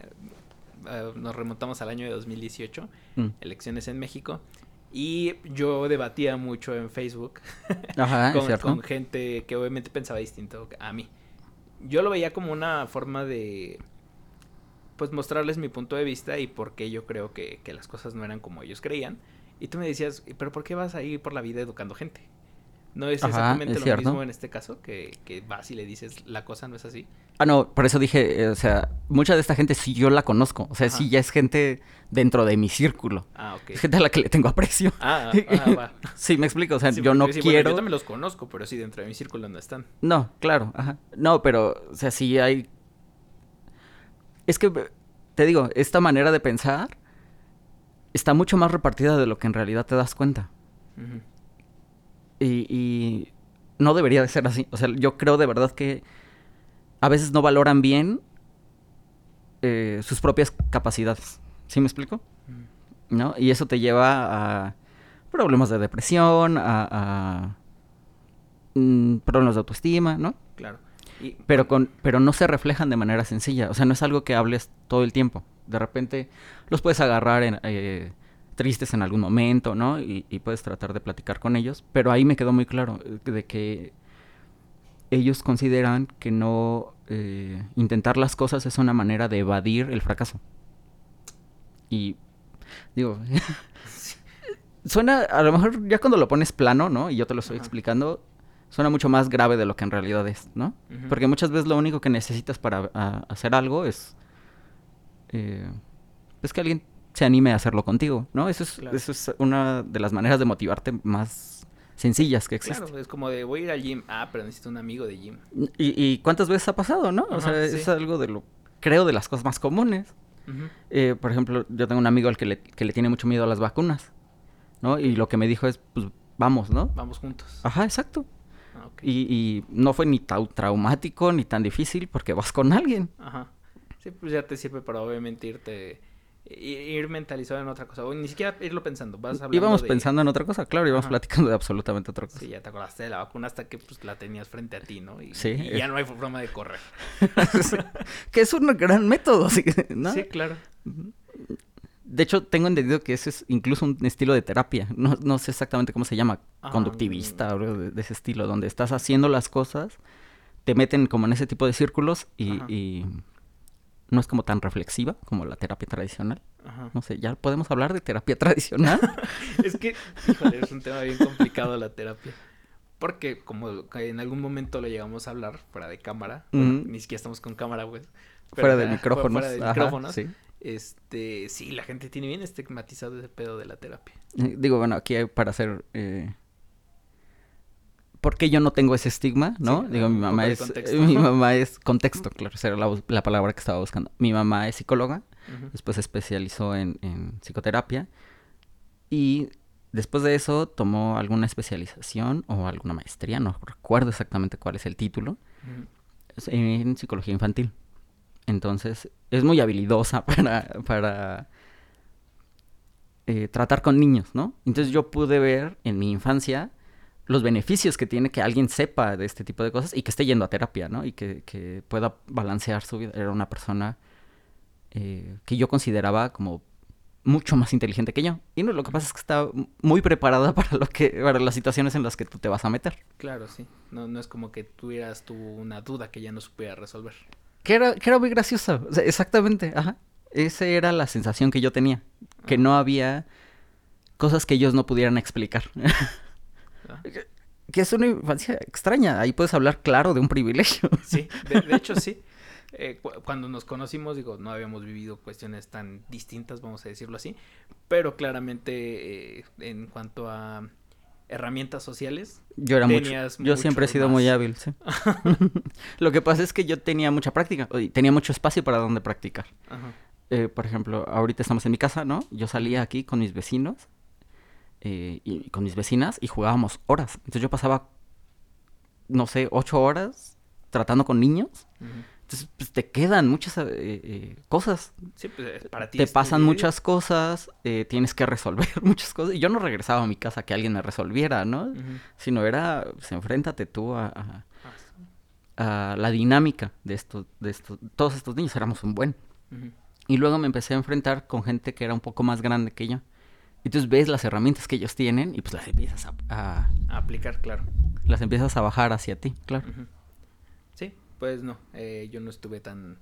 eh, nos remontamos al año de 2018, Mm. elecciones en México, y yo debatía mucho en Facebook [laughs] Ajá, [laughs] con, gente que obviamente pensaba distinto a mí. Yo lo veía como una forma de, pues, mostrarles mi punto de vista y por qué yo creo que, que las cosas no eran como ellos creían. Y tú me decías, pero ¿por qué vas a ir por la vida educando gente? No es Ajá, exactamente es lo cierto. mismo en este caso, que, que vas y le dices, la cosa no es así. Ah, no, por eso dije, eh, o sea, mucha de esta gente sí yo la conozco. O sea, Ajá. sí ya es gente dentro de mi círculo. Ah, ok. Es gente a la que le tengo aprecio. Ah, ah, [laughs] va. sí, me explico. O sea, Sí, yo no sí, bueno, quiero. yo también los conozco, pero sí, dentro de mi círculo no están. No, claro, ajá. No, pero, o sea, sí hay. Es que, te digo, esta manera de pensar está mucho más repartida de lo que en realidad te das cuenta. Y, y no debería de ser así. O sea, yo creo de verdad que a veces no valoran bien eh, sus propias capacidades. ¿Sí me explico? Ujú. ¿No? Y eso te lleva a problemas de depresión, a, a, mm, problemas de autoestima, ¿no? Claro. Y, Pero, con, pero no se reflejan de manera sencilla. O sea, no es algo que hables todo el tiempo. De repente los puedes agarrar en, eh, tristes en algún momento, ¿no? Y, y puedes tratar de platicar con ellos. Pero ahí me quedó muy claro eh, de que ellos consideran que no eh, intentar las cosas es una manera de evadir el fracaso. Y Digo, [laughs] suena, a lo mejor ya cuando lo pones plano, ¿no? Y yo te lo estoy explicando, suena mucho más grave de lo que en realidad es, ¿no? Porque muchas veces lo único que necesitas para hacer algo es, eh, es que alguien se anime a hacerlo contigo, ¿no? Eso es, eso es una de las maneras de motivarte más sencillas que existen. Claro, es como de voy a ir al gym, ah, pero necesito un amigo de gym. ¿Y, cuántas veces ha pasado, no? o sea, es algo de lo, creo, de las cosas más comunes. Eh, por ejemplo, yo tengo un amigo al que le, que le tiene mucho miedo a las vacunas, ¿no? Y lo que me dijo es, pues vamos, ¿no? Vamos juntos. Ajá, exacto. Ah, y, y, no fue ni tan traumático ni tan difícil porque vas con alguien. Ajá. Sí, pues ya te sirve para obviamente irte ir mentalizado en otra cosa, o ni siquiera irlo pensando, vas Íbamos pensando en otra cosa, claro, íbamos platicando de absolutamente otra cosa. Sí, ya te acordaste de la vacuna hasta que pues la tenías frente a ti, ¿no? Y, sí. Y ya no hay forma de correr. [laughs] que es un gran método, ¿no? Sí, claro. De hecho, tengo entendido que ese es incluso un estilo de terapia. No, no sé exactamente cómo se llama, ah, conductivista o de, ese estilo, donde estás haciendo las cosas, te meten como en ese tipo de círculos y no es como tan reflexiva como la terapia tradicional. No sé, ¿ya podemos hablar de terapia [laughs] tradicional? [laughs] es que, híjole, es un tema bien complicado la terapia. Porque como en algún momento lo llegamos a hablar fuera de cámara, ni siquiera estamos con cámara, pues. fuera de micrófonos. Fuera de micrófonos. Sí. Este, sí, la gente tiene bien estigmatizado ese pedo de la terapia. Eh, digo, bueno, aquí hay para hacer eh, ¿por qué yo no tengo ese estigma? ¿No? Digo, mi mamá es. Mi mamá es. Contexto, claro, esa era la, palabra que estaba buscando. Mi mamá es psicóloga, después se especializó en, psicoterapia. Y después de eso tomó alguna especialización o alguna maestría, no recuerdo exactamente cuál es el título, en psicología infantil. Entonces, es muy habilidosa [laughs] para, para eh, tratar con niños, ¿no? Entonces yo pude ver en mi infancia los beneficios que tiene que alguien sepa de este tipo de cosas y que esté yendo a terapia, ¿no? Y que, pueda balancear su vida. Era una persona eh, que yo consideraba como mucho más inteligente que yo. Y no, lo que pasa es que está muy preparada [laughs] para lo que, para las situaciones en las que tú te vas a meter. Claro, sí. No, no es como que tuvieras tú una duda que ya no supiera resolver. Que era, que era muy gracioso. exactamente, ajá. Esa era la sensación que yo tenía. Que no había cosas que ellos no pudieran explicar. [laughs] Que, es una infancia extraña. Ahí puedes hablar claro de un privilegio. [laughs] Sí, de, hecho [laughs] sí. Eh, cuando nos conocimos, digo, no habíamos vivido cuestiones tan distintas, vamos a decirlo así, pero claramente eh, en cuanto a herramientas sociales. Yo era mucho, yo siempre he sido muy hábil, sí. [laughs] Lo que pasa es que yo tenía mucha práctica, tenía mucho espacio para donde practicar. Eh, por ejemplo, ahorita estamos en mi casa, ¿no? Yo salía aquí con mis vecinos eh, y con mis vecinas y jugábamos horas. Entonces yo pasaba, no sé, ocho horas tratando con niños. Entonces, pues te quedan muchas eh, eh, cosas. Sí, pues para ti. Te pasan muchas cosas, tienes que resolver [laughs] muchas cosas. Y yo no regresaba a mi casa que alguien me resolviera, ¿no? Sino era, pues enfréntate tú a, a, ah, a, la dinámica de estos, de estos, todos estos niños. Éramos un buen. Y luego me empecé a enfrentar con gente que era un poco más grande que yo. Y entonces ves las herramientas que ellos tienen y pues las empiezas a, aplicar, claro. Las empiezas a bajar hacia ti, claro. Sí, pues no, eh, yo no estuve tan...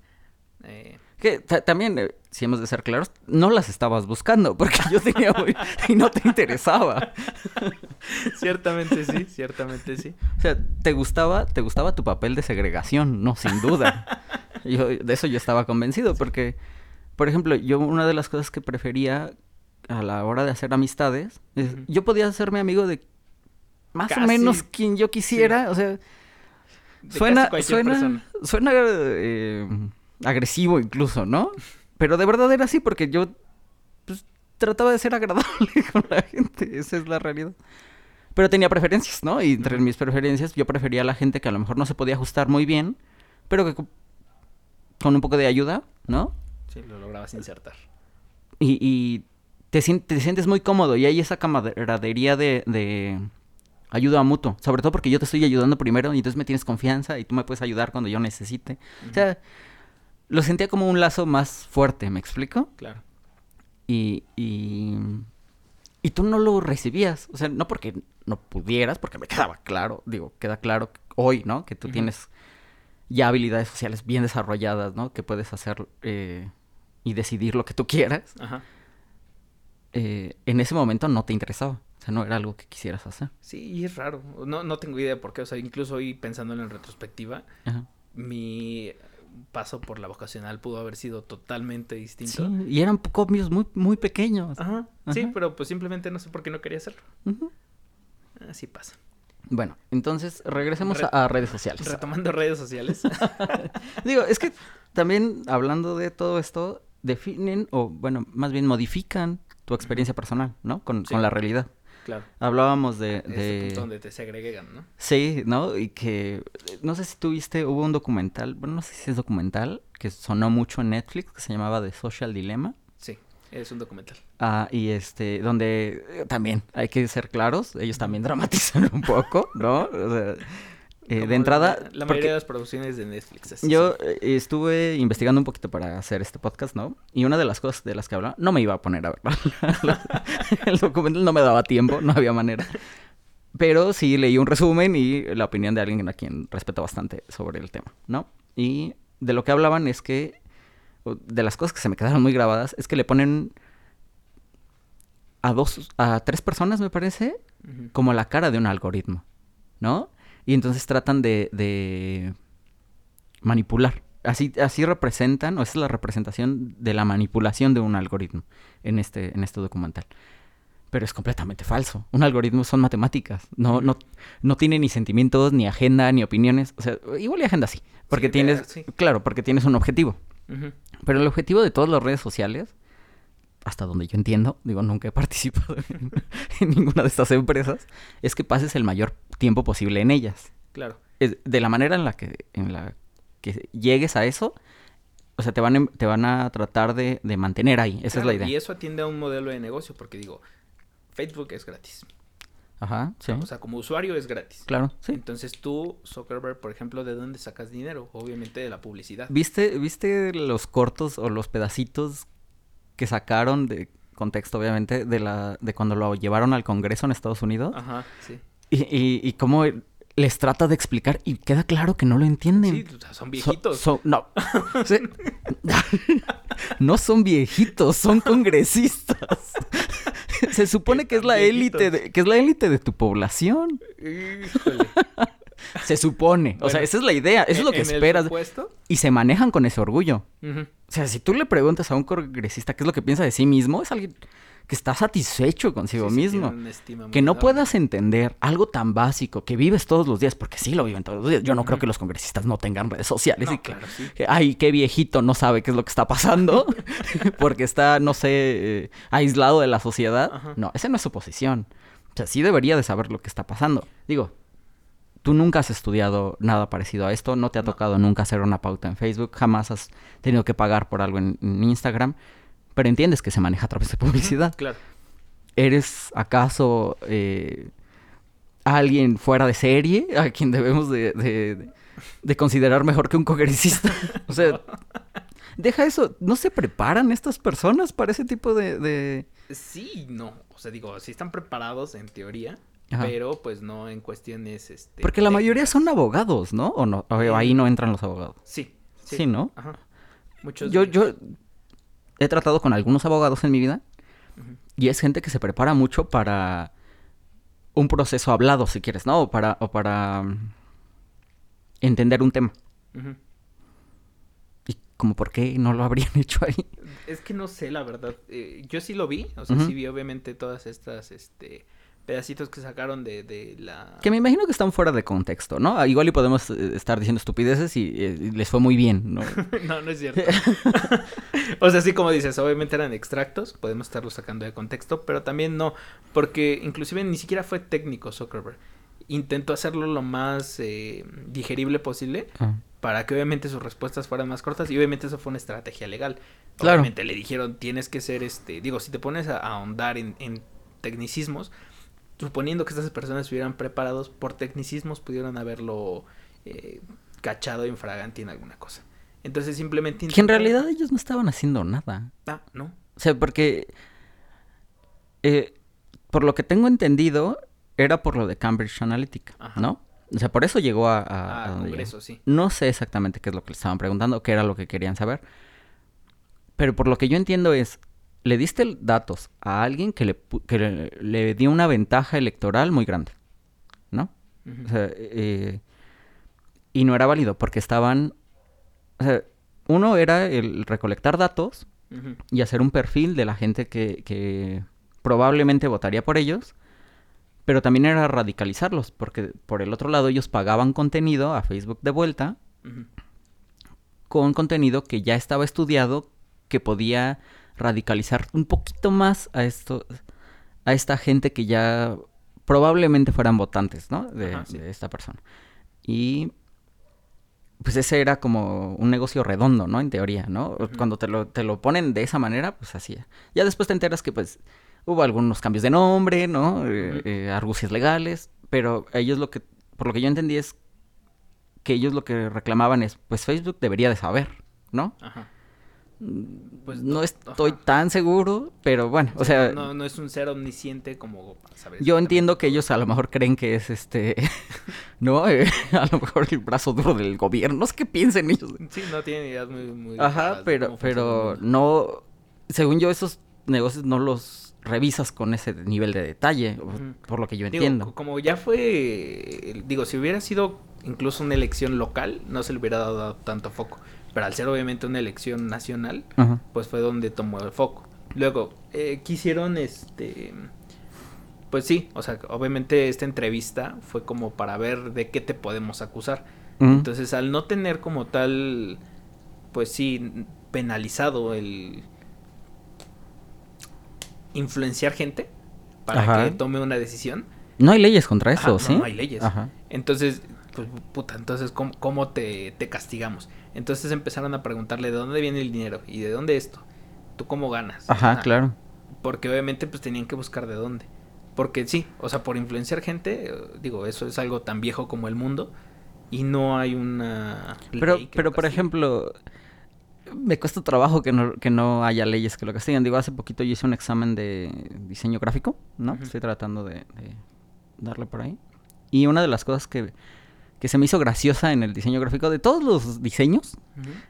Eh... Que también, eh, si hemos de ser claros, no las estabas buscando porque yo tenía muy... [laughs] y no te interesaba. [laughs] ciertamente sí, ciertamente sí. O sea, te gustaba, te gustaba tu papel de segregación, no, sin duda. [laughs] yo, de eso yo estaba convencido porque, por ejemplo, yo una de las cosas que prefería a la hora de hacer amistades, yo podía hacerme amigo de más o menos quien yo quisiera, o sea, suena, suena, suena eh, agresivo incluso, ¿no? Pero de verdad era así porque yo pues, trataba de ser agradable [laughs] con la gente, esa es la realidad. Pero tenía preferencias, ¿no? Y entre mis preferencias yo prefería a la gente que a lo mejor no se podía ajustar muy bien, pero que con un poco de ayuda, ¿no? Sí, lo lograbas insertar. Y, y te, sientes muy cómodo y hay esa camaradería de, de ayuda mutuo. Sobre todo porque yo te estoy ayudando primero y entonces me tienes confianza y tú me puedes ayudar cuando yo necesite. O sea, lo sentía como un lazo más fuerte, ¿me explico? Claro. Y, y, y tú no lo recibías. O sea, no porque no pudieras, porque me quedaba claro, digo, queda claro hoy, ¿no? Que tú tienes ya habilidades sociales bien desarrolladas, ¿no? Que puedes hacer eh, y decidir lo que tú quieras. Ajá eh, en ese momento no te interesaba. O sea, no era algo que quisieras hacer. Sí, y es raro. No, no tengo idea por qué. O sea, incluso hoy pensando en retrospectiva, Ajá. mi paso por la vocacional pudo haber sido totalmente distinto. Sí, y eran cambios muy, muy pequeños. Ajá. Sí, pero pues simplemente no sé por qué no quería hacerlo. Así pasa. Bueno, entonces regresemos Re- a, a redes sociales. Retomando redes sociales. [laughs] Digo, es que también hablando de todo esto, definen o, bueno, más bien modifican tu experiencia personal, ¿no? Con, Sí. con la realidad. claro. Hablábamos de... De- donde te segregan, ¿no? Sí, ¿no? Y que, no sé si tuviste, hubo un documental, bueno, no sé si es documental, que sonó mucho en Netflix, que se llamaba The Social Dilemma. Sí, es un documental. Ah, y este, donde eh, también hay que ser claros, ellos también dramatizan un poco, ¿no? O sea, eh, de entrada, La, la porque mayoría de las producciones de Netflix. así yo eh, estuve investigando un poquito para hacer este podcast, ¿no? Y una de las cosas de las que hablaba, no me iba a poner a ver [laughs] el documental, no me daba tiempo, no había manera. Pero sí leí un resumen y la opinión de alguien a quien respeto bastante sobre el tema, ¿no? Y de lo que hablaban es que, de las cosas que se me quedaron muy grabadas, es que le ponen a dos, a tres personas, me parece, como la cara de un algoritmo, ¿no? Y entonces tratan de, de manipular. Así, así representan, o esa es la representación de la manipulación de un algoritmo en este, en este documental. Pero es completamente falso. Un algoritmo son matemáticas. No, no, no tiene ni sentimientos, ni agenda, ni opiniones. O sea, igual y agenda sí. Porque Sí, tienes, sí. claro, porque tienes un objetivo. Pero el objetivo de todas las redes sociales, hasta donde yo entiendo, digo, nunca he [laughs] participado en, en ninguna de estas empresas, es que pases el mayor tiempo posible en ellas. Claro. Es- de la manera en la que, en la que llegues a eso, o sea, te van, em- te van a tratar de, de mantener ahí. Esa es la idea. Y eso atiende a un modelo de negocio, porque digo, Facebook es gratis. Ajá, sí. O sea, como usuario es gratis. Claro, sí. Entonces tú, Zuckerberg, por ejemplo, ¿de dónde sacas dinero? Obviamente de la publicidad. ¿Viste, ¿Viste los cortos o los pedacitos que sacaron de contexto, obviamente, de la de cuando lo llevaron al Congreso en Estados Unidos? Ajá, sí. Y, y, y cómo les trata de explicar y queda claro que no lo entienden. Sí, o sea, son So- viejitos. so- no. [laughs] Sí. [laughs] no son viejitos, son congresistas. [laughs] Se supone ¿Qué que es la élite de, que es la élite de tu población. Híjole. [laughs] Se supone. o sea, esa es la idea. Eso es lo que esperas. supuesto, Y se manejan con ese orgullo. O sea, si tú le preguntas a un congresista qué es lo que piensa de sí mismo, es alguien que está satisfecho consigo sí, mismo. estima Que no puedas entender algo tan básico que vives todos los días, porque sí lo viven todos los días. Yo no creo que los congresistas no tengan redes sociales No, y que, claro, sí. que, ay, qué viejito no sabe qué es lo que está pasando, [laughs] [laughs] porque está, no sé, eh, aislado de la sociedad. No, esa no es su posición. O sea, sí debería de saber lo que está pasando. Digo, tú nunca has estudiado nada parecido a esto, no te ha No. tocado nunca hacer una pauta en Facebook, jamás has tenido que pagar por algo en, en Instagram, pero entiendes que se maneja a través de publicidad. Claro. ¿Eres acaso eh, alguien fuera de serie a quien debemos de, de- de- de considerar mejor que un congresista? [laughs] o sea, deja eso. ¿No se preparan estas personas para ese tipo de...? de- Sí, no. O sea, digo, sí están preparados en teoría, Ajá. pero pues no en cuestiones, este... Porque la mayoría son abogados, ¿no? ¿O no? O ahí no entran los abogados. Sí. Sí, ¿no? Ajá. Muchos Yo, yo he tratado con algunos abogados en mi vida y es gente que se prepara mucho para un proceso hablado, si quieres, ¿no? O para, o para mm, entender un tema. ¿Y como por qué no lo habrían [laughs] hecho ahí? Es que no sé, la verdad. Eh, yo sí lo vi, o sea, sí vi obviamente todas estas, este, pedacitos que sacaron de, de la... Que me imagino que están fuera de contexto, ¿no? Ah, Igual y podemos eh, estar diciendo estupideces y, eh, y les fue muy bien, ¿no? [laughs] no, no es cierto. [laughs] o sea, sí, como dices, obviamente eran extractos, podemos estarlos sacando de contexto, pero también no, porque inclusive ni siquiera fue técnico Zuckerberg. Intentó hacerlo lo más eh, digerible posible Ah. para que obviamente sus respuestas fueran más cortas y obviamente eso fue una estrategia legal. Claro. Obviamente le dijeron, tienes que ser este, digo, si te pones a, a ahondar en, en tecnicismos, suponiendo que estas personas estuvieran preparados por tecnicismos, pudieron haberlo eh, cachado infraganti en alguna cosa. Entonces simplemente... Que en realidad ellos no estaban haciendo nada. Ah, no. O sea, porque... eh, por lo que tengo entendido, era por lo de Cambridge Analytica, Ajá. ¿no? O sea, por eso llegó a... a- Ah, a Congreso, sí. No sé exactamente qué es lo que le estaban preguntando, qué era lo que querían saber. Pero por lo que yo entiendo es, le diste datos a alguien que le, que le, dio una ventaja electoral muy grande, ¿no? o sea, eh, y no era válido porque estaban... O sea, uno era el recolectar datos y hacer un perfil de la gente que, que probablemente votaría por ellos, pero también era radicalizarlos, porque por el otro lado ellos pagaban contenido a Facebook de vuelta con contenido que ya estaba estudiado, que podía radicalizar un poquito más a esto, a esta gente que ya probablemente fueran votantes, ¿no? De, esta persona. Y pues ese era como un negocio redondo, ¿no? En teoría, ¿no? Cuando te lo, te lo ponen de esa manera, pues así. Ya después te enteras que pues hubo algunos cambios de nombre, ¿no? Eh, eh, argucias legales, pero ellos lo que, por lo que yo entendí es que ellos lo que reclamaban es, pues Facebook debería de saber, ¿no? Ajá. Pues no, estoy tan seguro, pero bueno, o, sea, no, es un ser omnisciente como saber Yo entiendo que ellos a lo mejor creen que es este, [laughs] [laughs] ¿no? Eh, a lo mejor el brazo duro del gobierno, no sé qué piensen ellos. Sí, no tienen ideas muy... muy Ajá, pero, pero no, según yo esos negocios no los revisas con ese nivel de detalle, por lo que yo entiendo. como ya fue, digo, si hubiera sido incluso una elección local, no se le hubiera dado tanto foco pero al ser obviamente una elección nacional, pues fue donde tomó el foco. Luego, eh, quisieron, este, pues sí, o sea, obviamente esta entrevista fue como para ver de qué te podemos acusar. Entonces, al no tener como tal, pues sí, penalizado el influenciar gente para que tome una decisión. No hay leyes contra eso, ¿sí? No, hay leyes. Entonces, pues puta, entonces, ¿cómo, cómo te, te castigamos? Entonces empezaron a preguntarle de dónde viene el dinero y de dónde esto. ¿Tú cómo ganas? Ajá, claro. Porque obviamente pues tenían que buscar de dónde. Porque sí, o sea, por influenciar gente, eh, digo, eso es algo tan viejo como el mundo y no hay una Pero pero por ejemplo, me cuesta trabajo que no, que no haya leyes que lo castiguen. Digo, hace poquito yo hice un examen de diseño gráfico, ¿no? Estoy tratando de, de darle por ahí. Y una de las cosas que que se me hizo graciosa en el diseño gráfico de todos los diseños,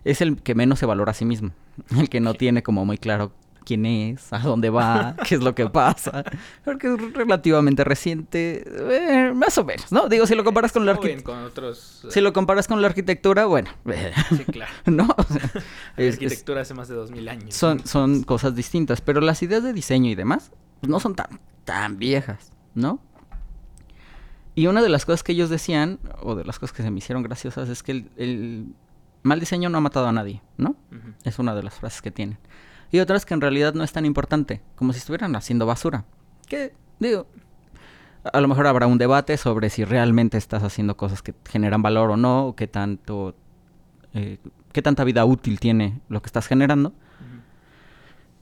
es el que menos se valora a sí mismo. [laughs] El que no tiene como muy claro quién es, a dónde va, [laughs] qué es lo que pasa. Porque es relativamente reciente, eh, más o menos, ¿no? Digo, si lo comparas con la arquitectura. Si lo comparas con la arquitectura, bueno. sí, [laughs] claro. ¿No? la arquitectura hace más de dos mil años. Son, son cosas distintas, pero las ideas de diseño y demás pues, no son tan, tan viejas, ¿no? Y una de las cosas que ellos decían, o de las cosas que se me hicieron graciosas, es que el, mal diseño no ha matado a nadie, ¿no? Es una de las frases que tienen. Y otras que en realidad no es tan importante, como si estuvieran haciendo basura. Que, digo, a lo mejor habrá un debate sobre si realmente estás haciendo cosas que generan valor o no, o qué tanto, eh, qué tanta vida útil tiene lo que estás generando.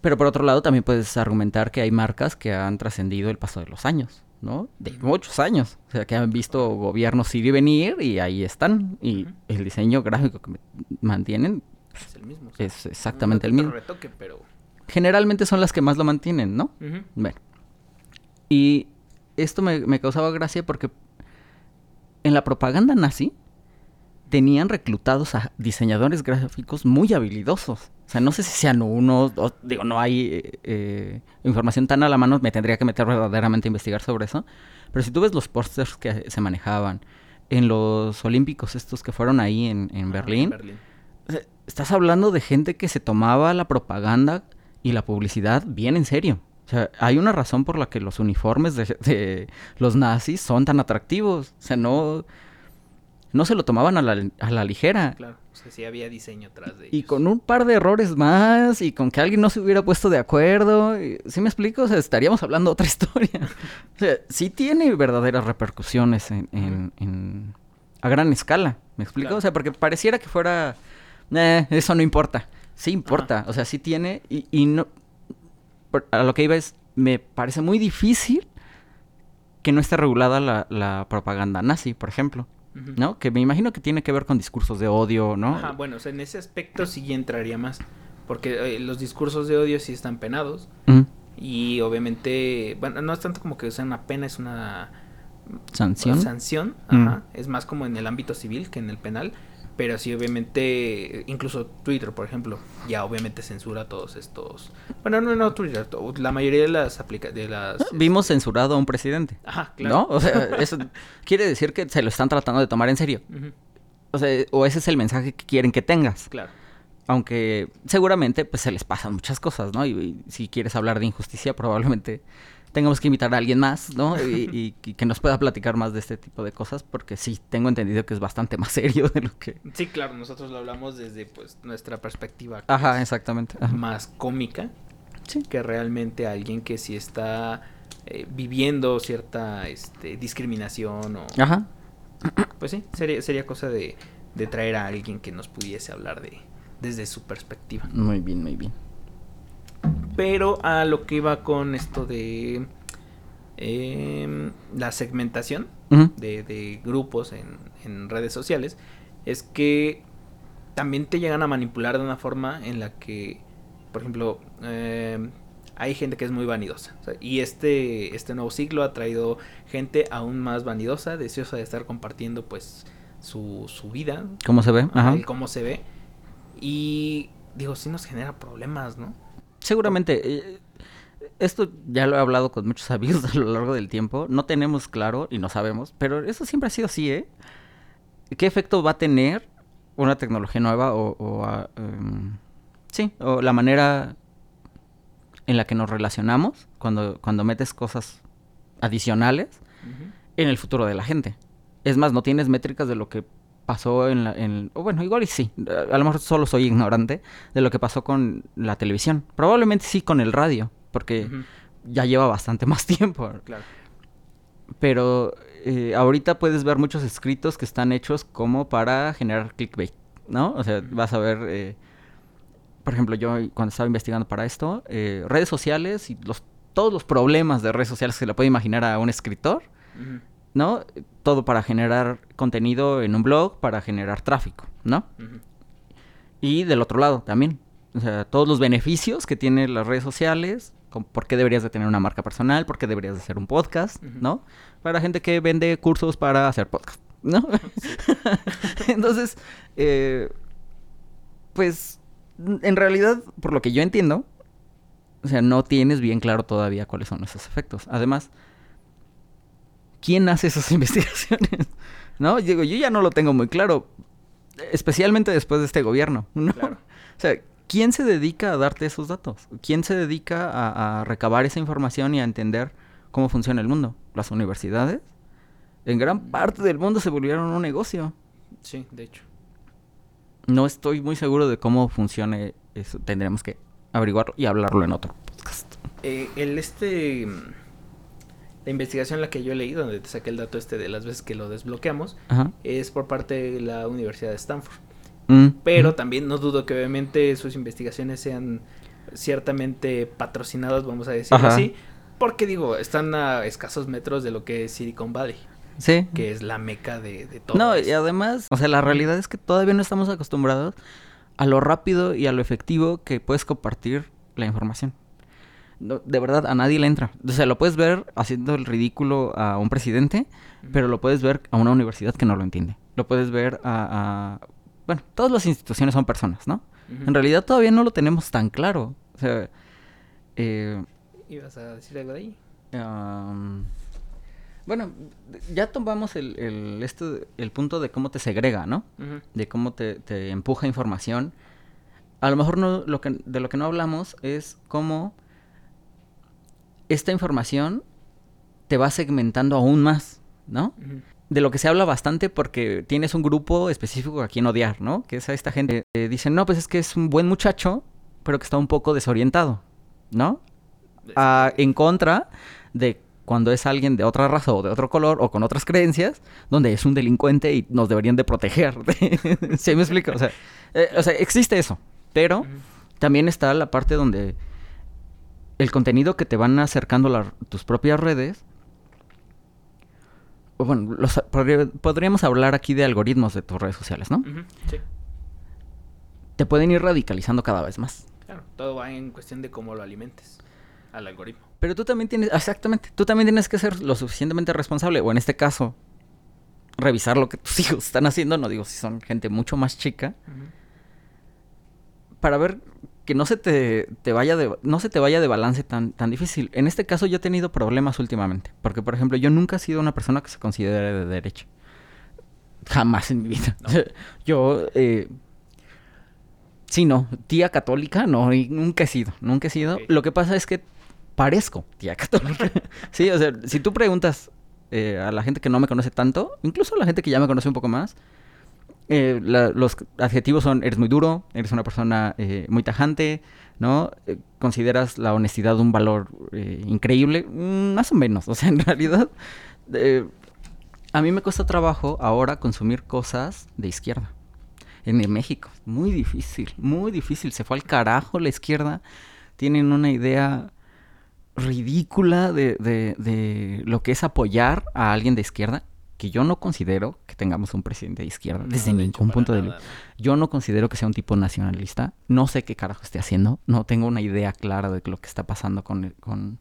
Pero por otro lado también puedes argumentar que hay marcas que han trascendido el paso de los años. ¿No? De muchos años. O sea, que han visto gobiernos ir y venir y ahí están. Y el diseño gráfico que mantienen es el mismo. es exactamente el mismo. Retoque, pero... Generalmente son las que más lo mantienen, ¿no? Bueno. Y esto me, me causaba gracia porque en la propaganda nazi tenían reclutados a diseñadores gráficos muy habilidosos. O sea, no sé si sean unos, digo, no hay eh, información tan a la mano, me tendría que meter verdaderamente a investigar sobre eso. Pero si tú ves los pósters que se manejaban en los Olímpicos estos que fueron ahí en, Berlín, estás hablando de gente que se tomaba la propaganda y la publicidad bien en serio. O sea, hay una razón por la que los uniformes de, de los nazis son tan atractivos. O sea, no no se lo tomaban a la, a la ligera. Claro, o sea, sí había diseño atrás de ellos. Y con un par de errores más y con que alguien no se hubiera puesto de acuerdo. ¿Sí me explico? O sea, estaríamos hablando otra [laughs] historia. o sea, sí tiene verdaderas repercusiones en, en, a gran escala. ¿Me explico? O sea, porque pareciera que fuera... Eh, eso no importa. Sí importa. O sea, sí tiene y, y no... A lo que iba es, me parece muy difícil que no esté regulada la, la propaganda nazi, por ejemplo. ¿No? Que me imagino que tiene que ver con discursos de odio, ¿no? Ajá, bueno, o sea, en ese aspecto sí entraría más, porque eh, los discursos de odio sí están penados y obviamente, bueno, no es tanto como que sea una pena, es una sanción. Sanción, ajá, es más como en el ámbito civil que en el penal, Pero sí, obviamente, incluso Twitter, por ejemplo, ya obviamente censura todos estos. Bueno, no, no Twitter, la mayoría de las aplicaciones. De las... Ah, vimos censurado a un presidente. Ajá, claro. ¿No? O sea, [laughs] eso quiere decir que se lo están tratando de tomar en serio. O sea, o ese es el mensaje que quieren que tengas. Claro. Aunque seguramente pues se les pasan muchas cosas, ¿no? y si quieres hablar de injusticia, probablemente tengamos que invitar a alguien más, ¿no? Y, que nos pueda platicar más de este tipo de cosas, porque sí, tengo entendido que es bastante más [laughs] serio de lo que... Sí, claro, nosotros lo hablamos desde pues nuestra perspectiva. Ajá, exactamente. Más cómica sí. que realmente alguien que sí está eh, viviendo cierta este, discriminación o... Ajá. Pues sí, sería, sería cosa de, de traer a alguien que nos pudiese hablar de desde su perspectiva. Muy bien, muy bien. Pero a lo que iba con esto de em, la segmentación de, grupos en, redes sociales, es que también te llegan a manipular de una forma en la que, por ejemplo, em, hay gente que es muy vanidosa. y este, este nuevo ciclo ha traído gente aún más vanidosa, deseosa de estar compartiendo pues su, su vida. ¿Cómo se ve? Ajá. cómo se ve. Y digo, sí nos genera problemas, ¿no? Seguramente. Eh, esto ya lo he hablado con muchos [laughs] amigos a lo largo del tiempo. No tenemos claro y no sabemos, pero eso siempre ha sido así, ¿eh? ¿Qué efecto va a tener una tecnología nueva o, em, sí, o la manera en la que nos relacionamos cuando, cuando metes cosas adicionales en el futuro de la gente? Es más, no tienes métricas de lo que pasó en la... En, bueno, igual y sí, a lo mejor solo soy ignorante de lo que pasó con la televisión. Probablemente sí con el radio, porque ya lleva bastante más [laughs] tiempo. Claro. Pero eh, ahorita puedes ver muchos escritos que están hechos como para generar clickbait, ¿no? O sea, vas a ver... Eh, por ejemplo, yo cuando estaba investigando para esto, eh, redes sociales y los, todos los problemas de redes sociales que le puede imaginar a un escritor, ¿no? Todo para generar contenido en un blog, para generar tráfico, ¿no? Y del otro lado también, o sea, todos los beneficios que tienen las redes sociales, por qué deberías de tener una marca personal, por qué deberías de hacer un podcast, ¿no? Para gente que vende cursos para hacer podcast, ¿no? [laughs] Entonces, eh, pues, en realidad, por lo que yo entiendo, o sea, no tienes bien claro todavía cuáles son esos efectos. Además, quién hace esas [laughs] investigaciones. ¿No? Digo, yo ya no lo tengo muy claro, especialmente después de este gobierno. ¿no? O sea, ¿quién se dedica a darte esos datos? ¿Quién se dedica a, recabar esa información y a entender cómo funciona el mundo? ¿Las universidades? En gran parte del mundo se volvieron un negocio. Sí, de hecho. No estoy muy seguro de cómo funcione eso. Tendremos que averiguarlo y hablarlo en otro podcast. Eh, el este la investigación la que yo leí, donde te saqué el dato este de las veces que lo desbloqueamos, es por parte de la Universidad de Stanford. Mm, Pero también no dudo que obviamente sus investigaciones sean ciertamente patrocinadas, vamos a decir así, porque digo, están a escasos metros de lo que es Silicon Valley. Sí. Que es la meca de, de todo. No, y además, o sea, la realidad es que todavía no estamos acostumbrados a lo rápido y a lo efectivo que puedes compartir la información de verdad, a nadie le entra. O sea, lo puedes ver haciendo el ridículo a un presidente, pero lo puedes ver a una universidad que no lo entiende. Lo puedes ver a... bueno, todas las instituciones son personas, ¿no? En realidad todavía no lo tenemos tan claro. O sea... Eh, ¿Ibas a decir algo de ahí? bueno, ya tomamos el, el, este, el punto de cómo te segrega, ¿no? De cómo te, te, empuja información. A lo mejor no, lo que, de lo que no hablamos es cómo esta información te va segmentando aún más, ¿no? De lo que se habla bastante porque tienes un grupo específico a quien odiar, ¿no? Que es a esta gente que dicen, no, pues es que es un buen muchacho, pero que está un poco desorientado, ¿no? en contra de cuando es alguien de otra raza o de otro color o con otras creencias, donde es un delincuente y nos deberían de proteger. [laughs] ¿Se me explica? O sea, eh, o sea existe eso, pero también está la parte donde el contenido que te van acercando a tus propias redes. Bueno, podríamos hablar aquí de algoritmos de tus redes sociales, ¿no? sí. Te pueden ir radicalizando cada vez más. Claro, todo va en cuestión de cómo lo alimentes al algoritmo. Pero tú también tienes, exactamente, tú también tienes que ser lo suficientemente responsable, o en este caso, revisar lo que tus [laughs] hijos están haciendo, no digo si son gente mucho más chica, para ver que no se te, vaya de no se te vaya de balance tan, tan difícil. En este caso yo he tenido problemas últimamente, porque por ejemplo, yo nunca he sido una persona que se considere de derecha. Jamás en mi vida. [laughs] yo eh, sí, no, tía católica, no, nunca he sido, nunca he sido. Lo que pasa es que parezco tía católica. [laughs] sí, o sea, si tú preguntas eh, a la gente que no me conoce tanto, incluso a la gente que ya me conoce un poco más, eh, los adjetivos son, eres muy duro, eres una persona eh, muy tajante, ¿no? consideras la honestidad un valor increíble, mm, más o menos, [laughs] o sea, en realidad, a mí me cuesta trabajo ahora consumir cosas de izquierda. En México, muy difícil, muy difícil, se fue al carajo la izquierda, tienen una idea ridícula de, lo que es apoyar a alguien de izquierda, que yo no considero que tengamos un presidente de izquierda, desde ningún punto de vista. Yo no considero que sea un tipo nacionalista, no sé qué carajo esté haciendo, no tengo una idea clara de lo que está pasando con, con,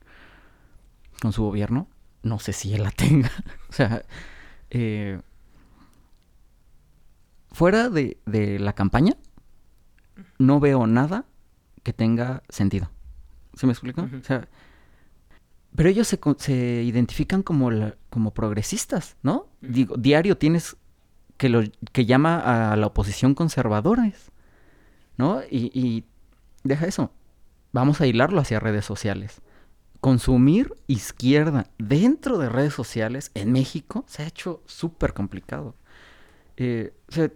con su gobierno, no sé si él la [laughs] tenga. o sea, eh, fuera de, de la campaña, no veo nada que tenga sentido. ¿Se me explica? O sea, pero ellos se, se identifican como, como progresistas, ¿no? Digo, diario tienes que, lo, que llama a la oposición conservadores, ¿no? Y, y deja eso, vamos a hilarlo hacia redes sociales. Consumir izquierda dentro de redes sociales en México se ha hecho súper complicado. Eh, o sea,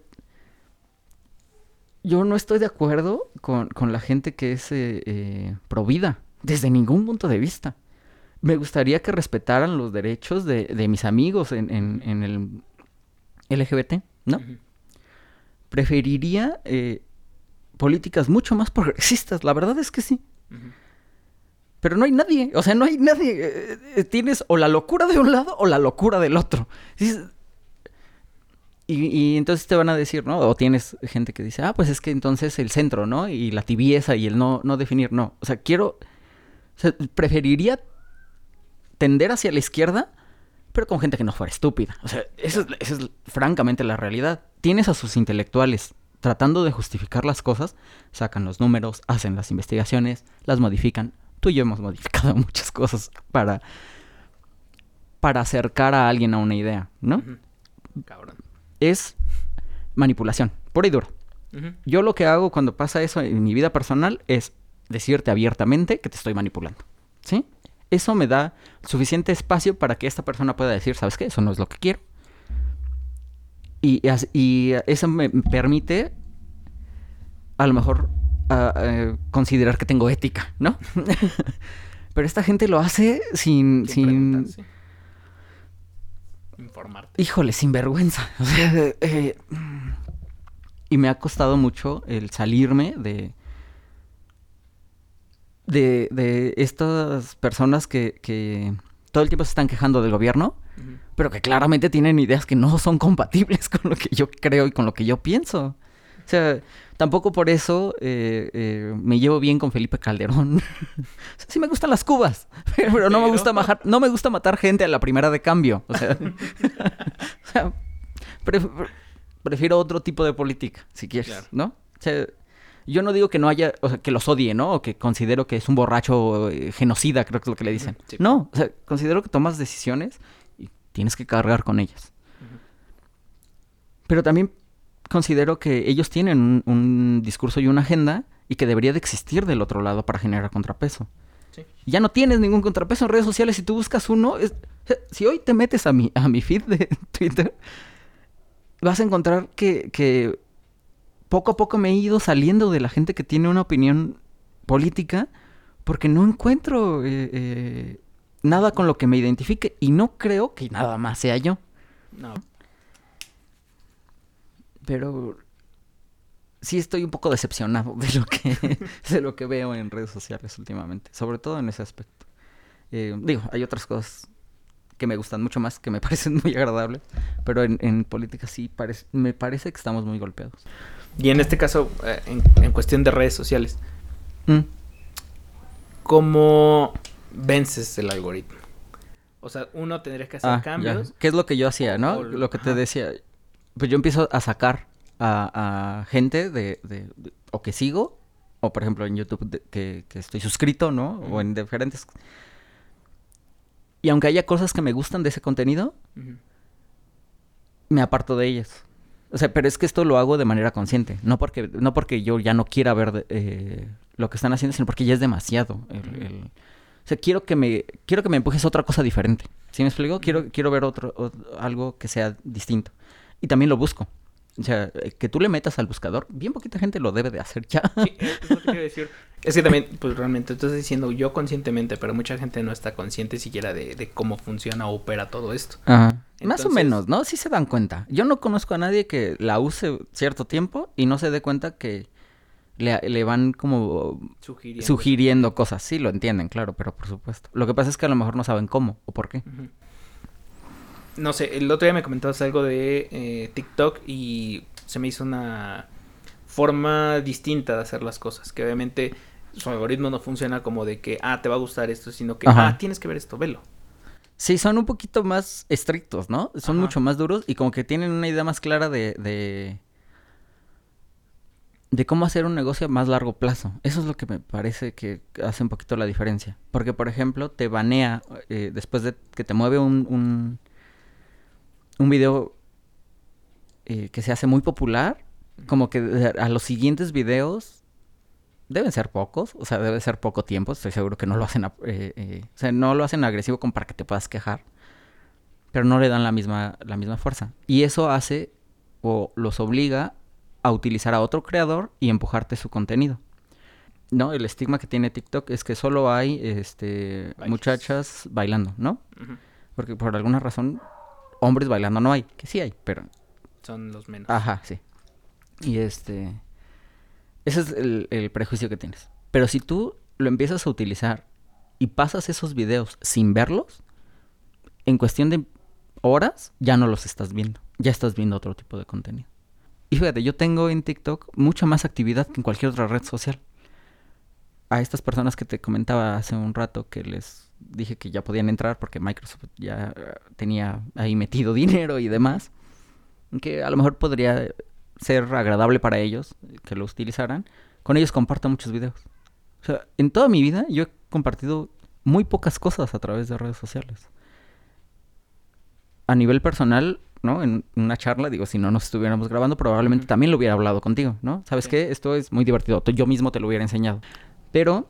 yo no estoy de acuerdo con, con la gente que es eh, eh, provida, desde ningún punto de vista me gustaría que respetaran los derechos de, mis amigos en, el LGBT, ¿no? Preferiría eh, políticas mucho más progresistas, la verdad es que sí. Pero no hay nadie, o sea, no hay nadie. Eh, eh, tienes o la locura de un lado o la locura del otro. Y, y, entonces te van a decir, ¿no? O tienes gente que dice, ah, pues es que entonces el centro, ¿no? Y la tibieza y el no, no definir, no. O sea, quiero, o sea, preferiría tender hacia la izquierda, pero con gente que no fuera estúpida. O sea, esa es, francamente la realidad. Tienes a sus intelectuales tratando de justificar las cosas, sacan los números, hacen las investigaciones, las modifican. Tú y yo hemos modificado [laughs] muchas cosas para, para acercar a alguien a una idea, ¿no? Cabrón. Es manipulación, por y duro. Yo lo que hago cuando pasa eso en mi vida personal es decirte abiertamente que te estoy manipulando. ¿Sí? Eso me da suficiente espacio para que esta persona pueda decir, ¿sabes qué? Eso no es lo que quiero. Y, y eso me permite, a lo mejor, uh, considerar que tengo ética, ¿no? [laughs] Pero esta gente lo hace sin... sin, Informarte. Híjole, sin vergüenza. [laughs] O sea, eh, y me ha costado mucho el salirme de de, de estas personas que, que, todo el tiempo se están quejando del gobierno, pero que claramente tienen ideas que no son compatibles [laughs] con lo que yo creo y con lo que yo pienso. O sea, tampoco por eso eh, eh, me llevo bien con Felipe Calderón. [laughs] sí me gustan las cubas, [laughs] pero no me gusta matar, no me gusta matar gente a la primera de cambio. O sea, prefiero otro tipo de política, si quieres, ¿no? O sea, yo no digo que no haya, o sea, que los odie, ¿no? O que considero que es un borracho eh, genocida, creo que es lo que le dicen. No, o sea, considero que tomas decisiones y tienes que cargar con ellas. Pero también considero que ellos tienen un, discurso y una agenda y que debería de existir del otro lado para generar contrapeso. Ya no tienes ningún contrapeso en redes sociales. Si tú buscas uno, si hoy te metes a mi, a mi feed de [laughs] Twitter, vas a encontrar que, que poco a poco me he ido saliendo de la gente que tiene una opinión política porque no encuentro eh, eh, nada con lo que me identifique y no creo que nada más sea yo. No. Pero sí estoy un poco decepcionado de lo que, [laughs] de lo que veo en redes sociales últimamente, sobre todo en ese aspecto. Eh, digo, hay otras cosas que me gustan mucho más, que me [laughs] parecen muy agradables, pero en, política sí me parece que estamos muy golpeados. Y en este caso, eh, en, cuestión de redes sociales, mm. ¿cómo vences el algoritmo? O sea, uno tendría que hacer Ah, ya. cambios. ¿Qué es lo que yo hacía, no? Lo que te ajá. decía. Pues yo empiezo a sacar a, a gente de, de- de- o que sigo, o por ejemplo en YouTube de- que, que estoy suscrito, ¿no? O en diferentes. Y aunque haya cosas que me gustan de ese contenido, me aparto de ellas. O sea, pero es que esto lo hago de manera consciente. No porque, no porque yo ya no quiera ver de- eh, lo que están haciendo, sino porque ya es demasiado. el- O sea, quiero que me, quiero que me empujes a otra cosa diferente. ¿Sí me explico? Quiero, quiero ver otro, o- algo que sea distinto. Y también lo busco. O sea, eh, que tú le metas al buscador, bien poquita gente lo debe de hacer ya. Sí, es lo que quiero [laughs] decir. Es que también, pues realmente, tú estás diciendo yo conscientemente, pero mucha gente no está consciente siquiera de, de cómo funciona o opera todo esto. Ajá. Más o menos, ¿no? Sí se dan cuenta. Yo no conozco a nadie que la use cierto tiempo y no se dé cuenta que le, le van como Sugiriendo. sugiriendo cosas. Sí, lo entienden, claro, pero por supuesto. Lo que pasa es que a lo mejor no saben cómo o por qué. Ujú. No sé, el otro día me comentabas algo de eh, TikTok y se me hizo una forma distinta de hacer las cosas. Que obviamente su algoritmo no funciona como de que, ah, te va a gustar esto, sino que, Ajá. ah, tienes que ver esto, velo. Sí, son un poquito más estrictos, ¿no? Son Ajá. mucho más duros y como que tienen una idea más clara de, de, de cómo hacer un negocio a más largo plazo. Eso es lo que me parece que hace un poquito la diferencia. Porque, por ejemplo, te banea eh, después de que te mueve un, un, un video eh, que se hace muy popular, como que de- a los siguientes videos deben ser pocos, o sea, debe ser poco tiempo, estoy seguro que no lo hacen, eh, eh, o sea, no lo hacen agresivo como para que te puedas quejar, pero no le dan la misma, la misma fuerza. Y eso hace o los obliga a utilizar a otro creador y empujarte su contenido. No, el estigma que tiene TikTok es que solo hay este Bailes. muchachas bailando, ¿no? Porque por alguna razón hombres bailando no hay, que sí hay, pero Son los menos. Ajá, sí. Y este. Ese es el, el prejuicio que tienes. Pero si tú lo empiezas a utilizar y pasas esos videos sin verlos, en cuestión de horas ya no los estás viendo. Ya estás viendo otro tipo de contenido. Y fíjate, yo tengo en TikTok mucha más actividad que en cualquier otra red social. A estas personas que te comentaba hace un rato que les dije que ya podían entrar porque Microsoft ya eh, tenía ahí metido [laughs] dinero y demás que a lo mejor podría ser agradable para ellos que lo utilizaran, con ellos comparto muchos videos. O sea, en toda mi vida yo he compartido muy pocas cosas a través de redes sociales. A nivel personal, ¿no? En una charla, digo, si no nos estuviéramos grabando, probablemente también lo hubiera hablado contigo, ¿no? ¿Sabes Sí. qué? Esto es muy divertido. Yo mismo te lo hubiera enseñado. Pero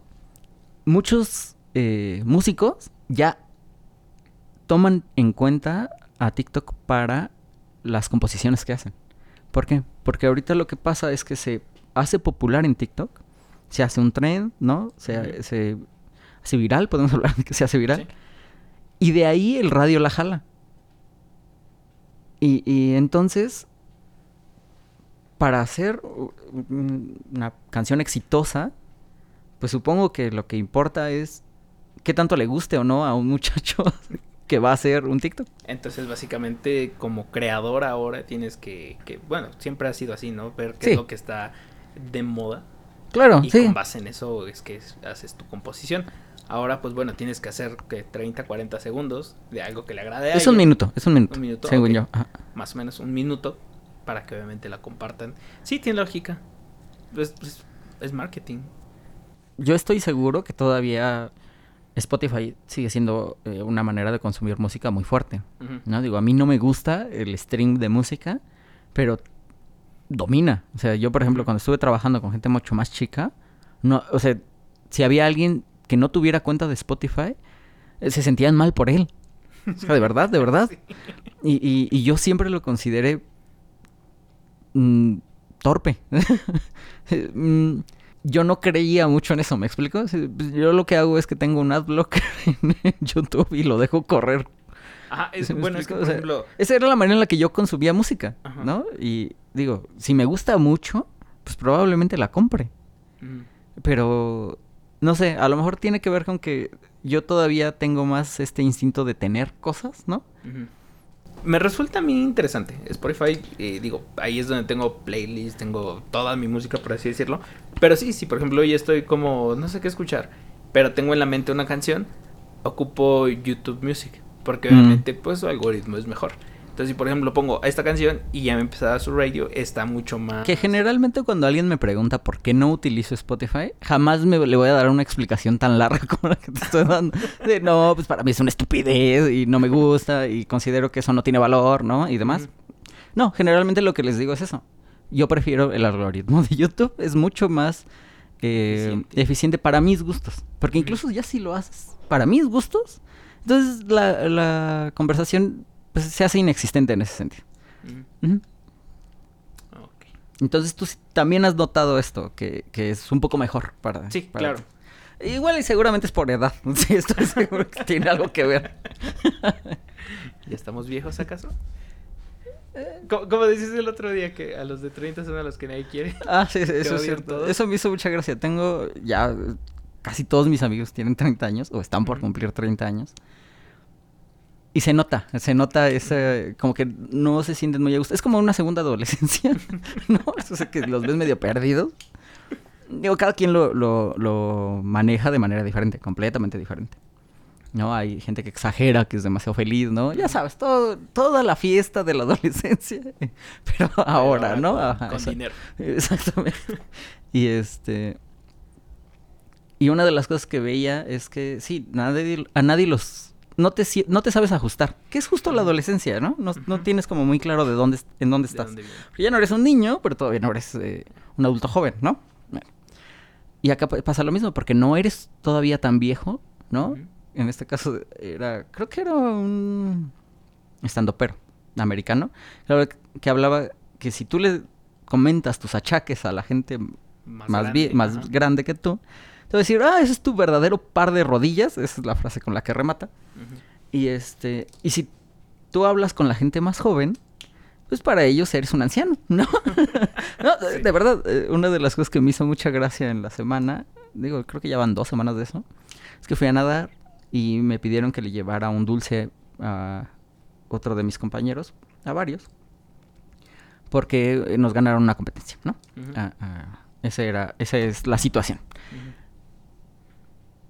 muchos eh, músicos ya toman en cuenta a TikTok para las composiciones que hacen. ¿Por qué? Porque ahorita lo que pasa es que se hace popular en TikTok, se hace un trend, ¿no? Se, se hace viral, podemos [laughs] hablar de que se hace viral. Sí. Y de ahí el radio la jala. Y, y entonces, para hacer una canción exitosa, pues supongo que lo que importa es qué tanto le guste o no a un [laughs] muchacho que va a hacer un TikTok. Entonces, básicamente, como creador ahora tienes que, que bueno, siempre ha sido así, ¿no? Ver qué Sí. es lo que está de moda Claro, y sí. con base en eso es que es- haces tu composición. Ahora, pues bueno, tienes que hacer que 30, 40 segundos de algo que le agrade a Es un minuto, es un minuto. Un minuto, según yo. Ajá. más o menos un minuto, para que obviamente la compartan. Sí, tiene lógica. Pues, pues, es marketing. Yo estoy seguro que todavía Spotify sigue siendo eh, una manera de consumir música muy fuerte. ¿no? Digo, a mí no me gusta el stream de música, pero domina. O sea, yo, por ejemplo, cuando estuve trabajando con gente mucho más chica, no, o sea, si había alguien que no tuviera cuenta de Spotify, eh, se sentían mal por él. O sea, de verdad, de verdad. [laughs] Y, y- y yo siempre lo consideré mm, torpe. [laughs] Mm, yo no creía mucho en eso, ¿me explico? Pues, Yo lo que hago es que tengo un adblocker [laughs] en YouTube y lo dejo correr Ajá, es, ¿Sí me bueno, es que, por O sea, ejemplo, Esa era la manera en la que yo consumía música, Ajá. ¿no? Y digo, si me gusta mucho, pues probablemente la compre. ujú, Pero, no sé, a lo mejor tiene que ver con que yo todavía tengo más este instinto de tener cosas, ¿no? ujú. Me resulta a mí interesante. Spotify, eh, digo, ahí es donde tengo playlists, tengo toda mi música, por así decirlo. Pero sí, sí, por ejemplo, hoy estoy como, no sé qué escuchar, pero tengo en la mente una canción, ocupo YouTube Music. Porque Mm. obviamente, pues su algoritmo es mejor. Entonces, si por ejemplo pongo esta canción y ya me empezaba su radio, está mucho más. Que generalmente cuando alguien me pregunta por qué no utilizo Spotify, jamás me le voy a dar una explicación tan larga [laughs] como la que te estoy dando. De no, pues para mí es una estupidez y no me gusta y considero que eso no tiene valor, ¿no? Y demás. No, generalmente lo que les digo es eso. Yo prefiero el algoritmo de YouTube, es mucho más eh, Eficiente. eficiente. para mis gustos. Porque incluso ya si lo haces para mis gustos, entonces la, la conversación pues, se hace inexistente en ese sentido. Ok. Entonces tú también has notado esto, que, que es un poco mejor para... Sí, para claro. ti. Igual y seguramente es por edad. [laughs] Sí, estoy seguro que tiene algo que ver. [laughs] ¿Ya estamos viejos acaso? Como, como dices el otro día, que a los de 30 son a los que nadie quiere. Ah, sí, sí, eso [laughs] es cierto. todos. Eso me hizo mucha gracia. Tengo ya casi todos mis amigos tienen 30 años o están por cumplir 30 años. Y se nota, se nota ese, como que no se sienten muy a gusto. Es como una segunda adolescencia, [laughs] ¿no? Eso es que los ves medio perdidos. Digo, cada quien lo, lo, lo maneja de manera diferente, completamente diferente. ¿No? Hay gente que exagera, que es demasiado feliz, ¿no? Ya sabes, todo, toda la fiesta de la adolescencia, [laughs] pero ahora, ¿no? Con, Ajá, con o sea, dinero. Exactamente. Y este. Y una de las cosas que veía es que sí, nadie, a nadie los. No te, si- no te sabes ajustar. Que es justo la adolescencia, ¿no? No, no tienes como muy claro de dónde, en dónde ¿De estás. dónde ya no eres un niño, pero todavía no eres eh, un adulto joven, ¿no? Bueno. Y acá pa- pasa lo mismo, porque no eres todavía tan viejo, ¿no? En este caso era, creo que era un estandopero americano, claro, que hablaba que si tú le comentas tus achaques a la gente Más, más, grande, vie- más ajá. grande que tú, te va a decir, ah, ese es tu verdadero par de rodillas, esa es la frase con la que remata. Y este, y si tú hablas con la gente más joven, pues para ellos eres un anciano, ¿no? [laughs] [laughs] no, de- Sí. de verdad, eh, una de las cosas que me hizo mucha gracia en la semana, digo, creo que ya van dos semanas de eso, es que fui a nadar y me pidieron que le llevara un dulce a otro de mis compañeros, a varios, porque eh, nos ganaron una competencia, ¿no? Ujú. Ah, ah, ese era, esa es la situación. Ujú.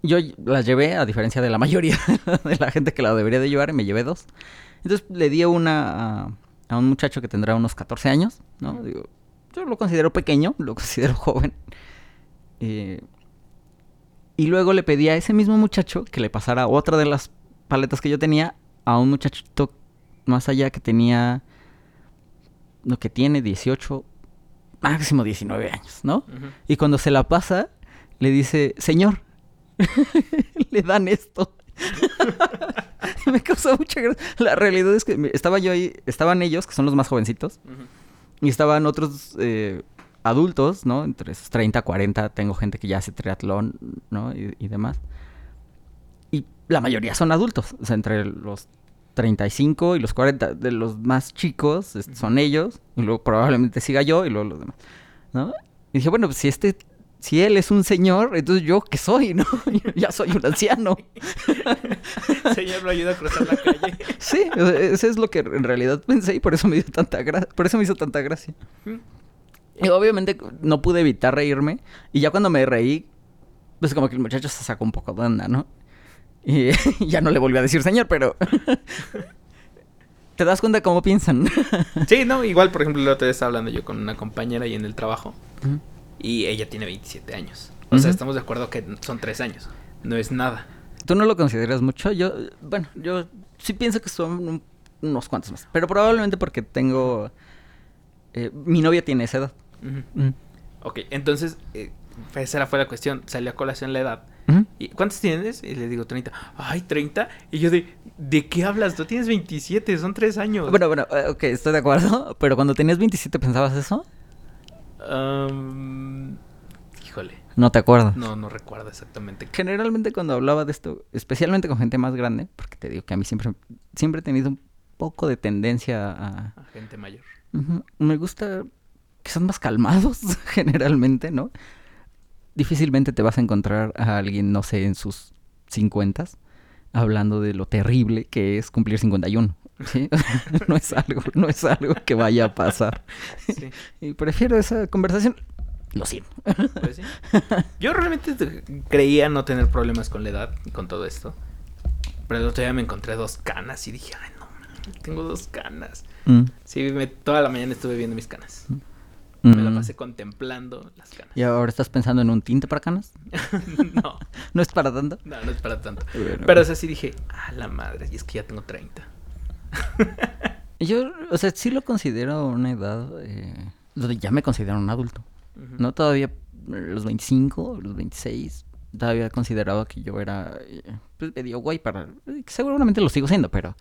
Yo las llevé, a diferencia de la mayoría [laughs] de la gente que la debería de llevar, y me llevé dos. Entonces le di una a, a un muchacho que tendrá unos 14 años, ¿no? Digo, yo lo considero pequeño, lo [laughs] considero joven. Eh, y luego le pedí a ese mismo muchacho que le pasara otra de las paletas que yo tenía a un muchachito más allá que tenía, lo que tiene 18, máximo 19 años, ¿no? Y cuando se la pasa, le dice, señor, [laughs] le dan esto. [laughs] me causó mucha gracia. La realidad es que estaba yo ahí, estaban ellos, que son los más jovencitos, Ujú. y estaban otros eh, adultos, ¿no? Entre esos 30, 40, tengo gente que ya hace triatlón, ¿no? Y, y demás. Y la mayoría son adultos, o sea, entre los 35 y los 40, de los más chicos es- son ellos, y luego probablemente siga yo y luego los demás, ¿no? Y dije, bueno, pues si este, si él es un señor, entonces yo qué soy, ¿no? [laughs] ya soy un anciano. [laughs] Señor, lo ayuda a cruzar la calle. Sí, eso es lo que en realidad pensé y por eso me dio tanta gra- por eso me hizo tanta gracia. Y obviamente no pude evitar reírme. Y ya cuando me reí, pues como que el muchacho se sacó un poco de onda, ¿no? Y [laughs] ya no le volví a decir señor, pero... ¿Te das cuenta cómo piensan? Sí, no, igual, por ejemplo, el otro día estaba hablando yo con una compañera ahí en el trabajo y ella tiene 27 años. O sea, estamos de acuerdo que son 3 años. No es nada. ¿Tú no lo consideras mucho? Yo, bueno, yo sí pienso que son un- unos cuantos más. Pero probablemente porque tengo... eh, mi novia tiene esa edad. Ujú. Ok, entonces, eh, esa fue la cuestión. Salió a colación la edad. ¿Y ¿Cuántos tienes? Y le digo 30. Ay, 30. Y yo de, ¿de qué hablas? Tú tienes 27, son 3 años. Bueno, bueno, eh, ok, estoy de acuerdo. [laughs] Pero cuando tenías 27, ¿pensabas eso? Híjole. No te acuerdas. No, no recuerdo exactamente. Generalmente cuando hablaba de esto, especialmente con gente más grande, porque te digo que a mí siempre, siempre he tenido un poco de tendencia a... A gente mayor. Me gusta que son más calmados, [laughs] generalmente, ¿no? Difícilmente te vas a encontrar a alguien, no sé, en sus 50 hablando de lo terrible que es cumplir 51. ¿Sí? [laughs] no es algo, no es algo que vaya a pasar. Sí, Y prefiero esa conversación. Lo siento. pues sí. Yo realmente te- creía no tener problemas con la edad y con todo esto. Pero el otro día me encontré dos canas y dije, ay, no, tengo dos canas. Mm. Sí, me- toda la mañana estuve viendo mis canas. Me la Mm. pasé contemplando las canas. ¿Y ahora estás pensando en un tinte para canas? [laughs] no, [laughs] ¿No es para tanto? no, no es para tanto. Bueno. Pero o sea, sí dije, a la madre, y es que ya tengo 30. [laughs] Yo, o sea, sí lo considero una edad eh, donde ya me considero un adulto. No todavía eh, los 25, los 26, todavía consideraba que yo era eh, pues, medio guay para... eh, Seguramente lo sigo siendo, pero...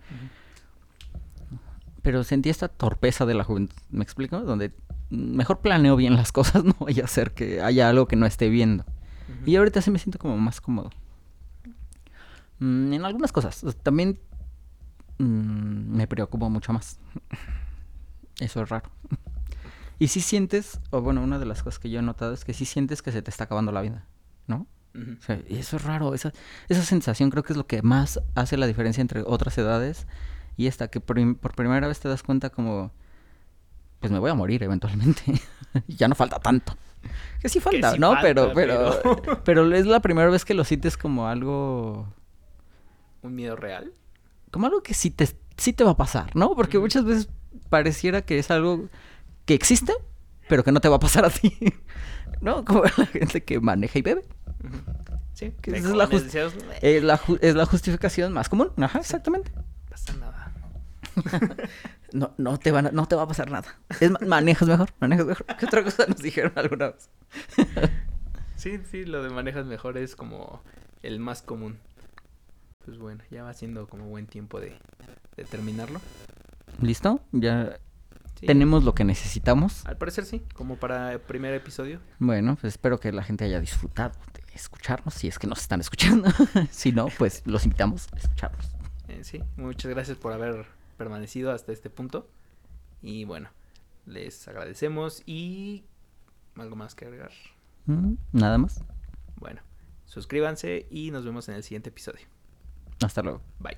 Pero sentí esta torpeza de la juventud, ¿me explico? Donde mejor planeo bien las cosas, [laughs] no vaya a ser que haya algo que no esté viendo. Y ahorita sí me siento como más cómodo. Mm, en algunas cosas. o sea, También mm, me preocupo mucho más. Eso es raro. Y si sientes, o bueno, una de las cosas que yo he notado es que si sientes que se te está acabando la vida, ¿no? Ujú. O sea, y eso es raro. Esa, esa sensación creo que es lo que más hace la diferencia entre otras edades y esta, que por, por primera vez te das cuenta como, pues me voy a morir eventualmente. [laughs] ya no falta tanto. Que sí falta, sí ¿no? falta, pero, pero, pero- [laughs] pero es la primera vez que lo sientes como algo, Un miedo real. Como algo que sí te, sí te va a pasar, ¿no? Porque muchas veces pareciera que es algo que existe, pero que no te va a pasar a ti. [laughs] ¿No? Como [laughs] la gente que maneja y bebe. Sí, Que es la "Eh, Es la, ju- es la justificación más común. Ajá, exactamente. no pasa nada. [laughs] No, no, te van a- no te va a pasar nada. Es ma- manejas mejor, manejas mejor. ¿Qué otra cosa nos dijeron alguna vez? Sí, sí, lo de manejas mejor es como el más común. Pues bueno, ya va siendo como buen tiempo de, de terminarlo. ¿Listo? Ya Sí. tenemos lo que necesitamos. Al parecer sí, como para el primer episodio. Bueno, pues espero que la gente haya disfrutado de escucharnos, si es que nos están escuchando. [laughs] si no, pues los invitamos a escucharnos. Eh, sí, muchas gracias por haber permanecido hasta este punto. Y bueno, les agradecemos y algo más que agregar. Mm, Nada más. Bueno, suscríbanse y nos vemos en el siguiente episodio. Hasta luego. Bye.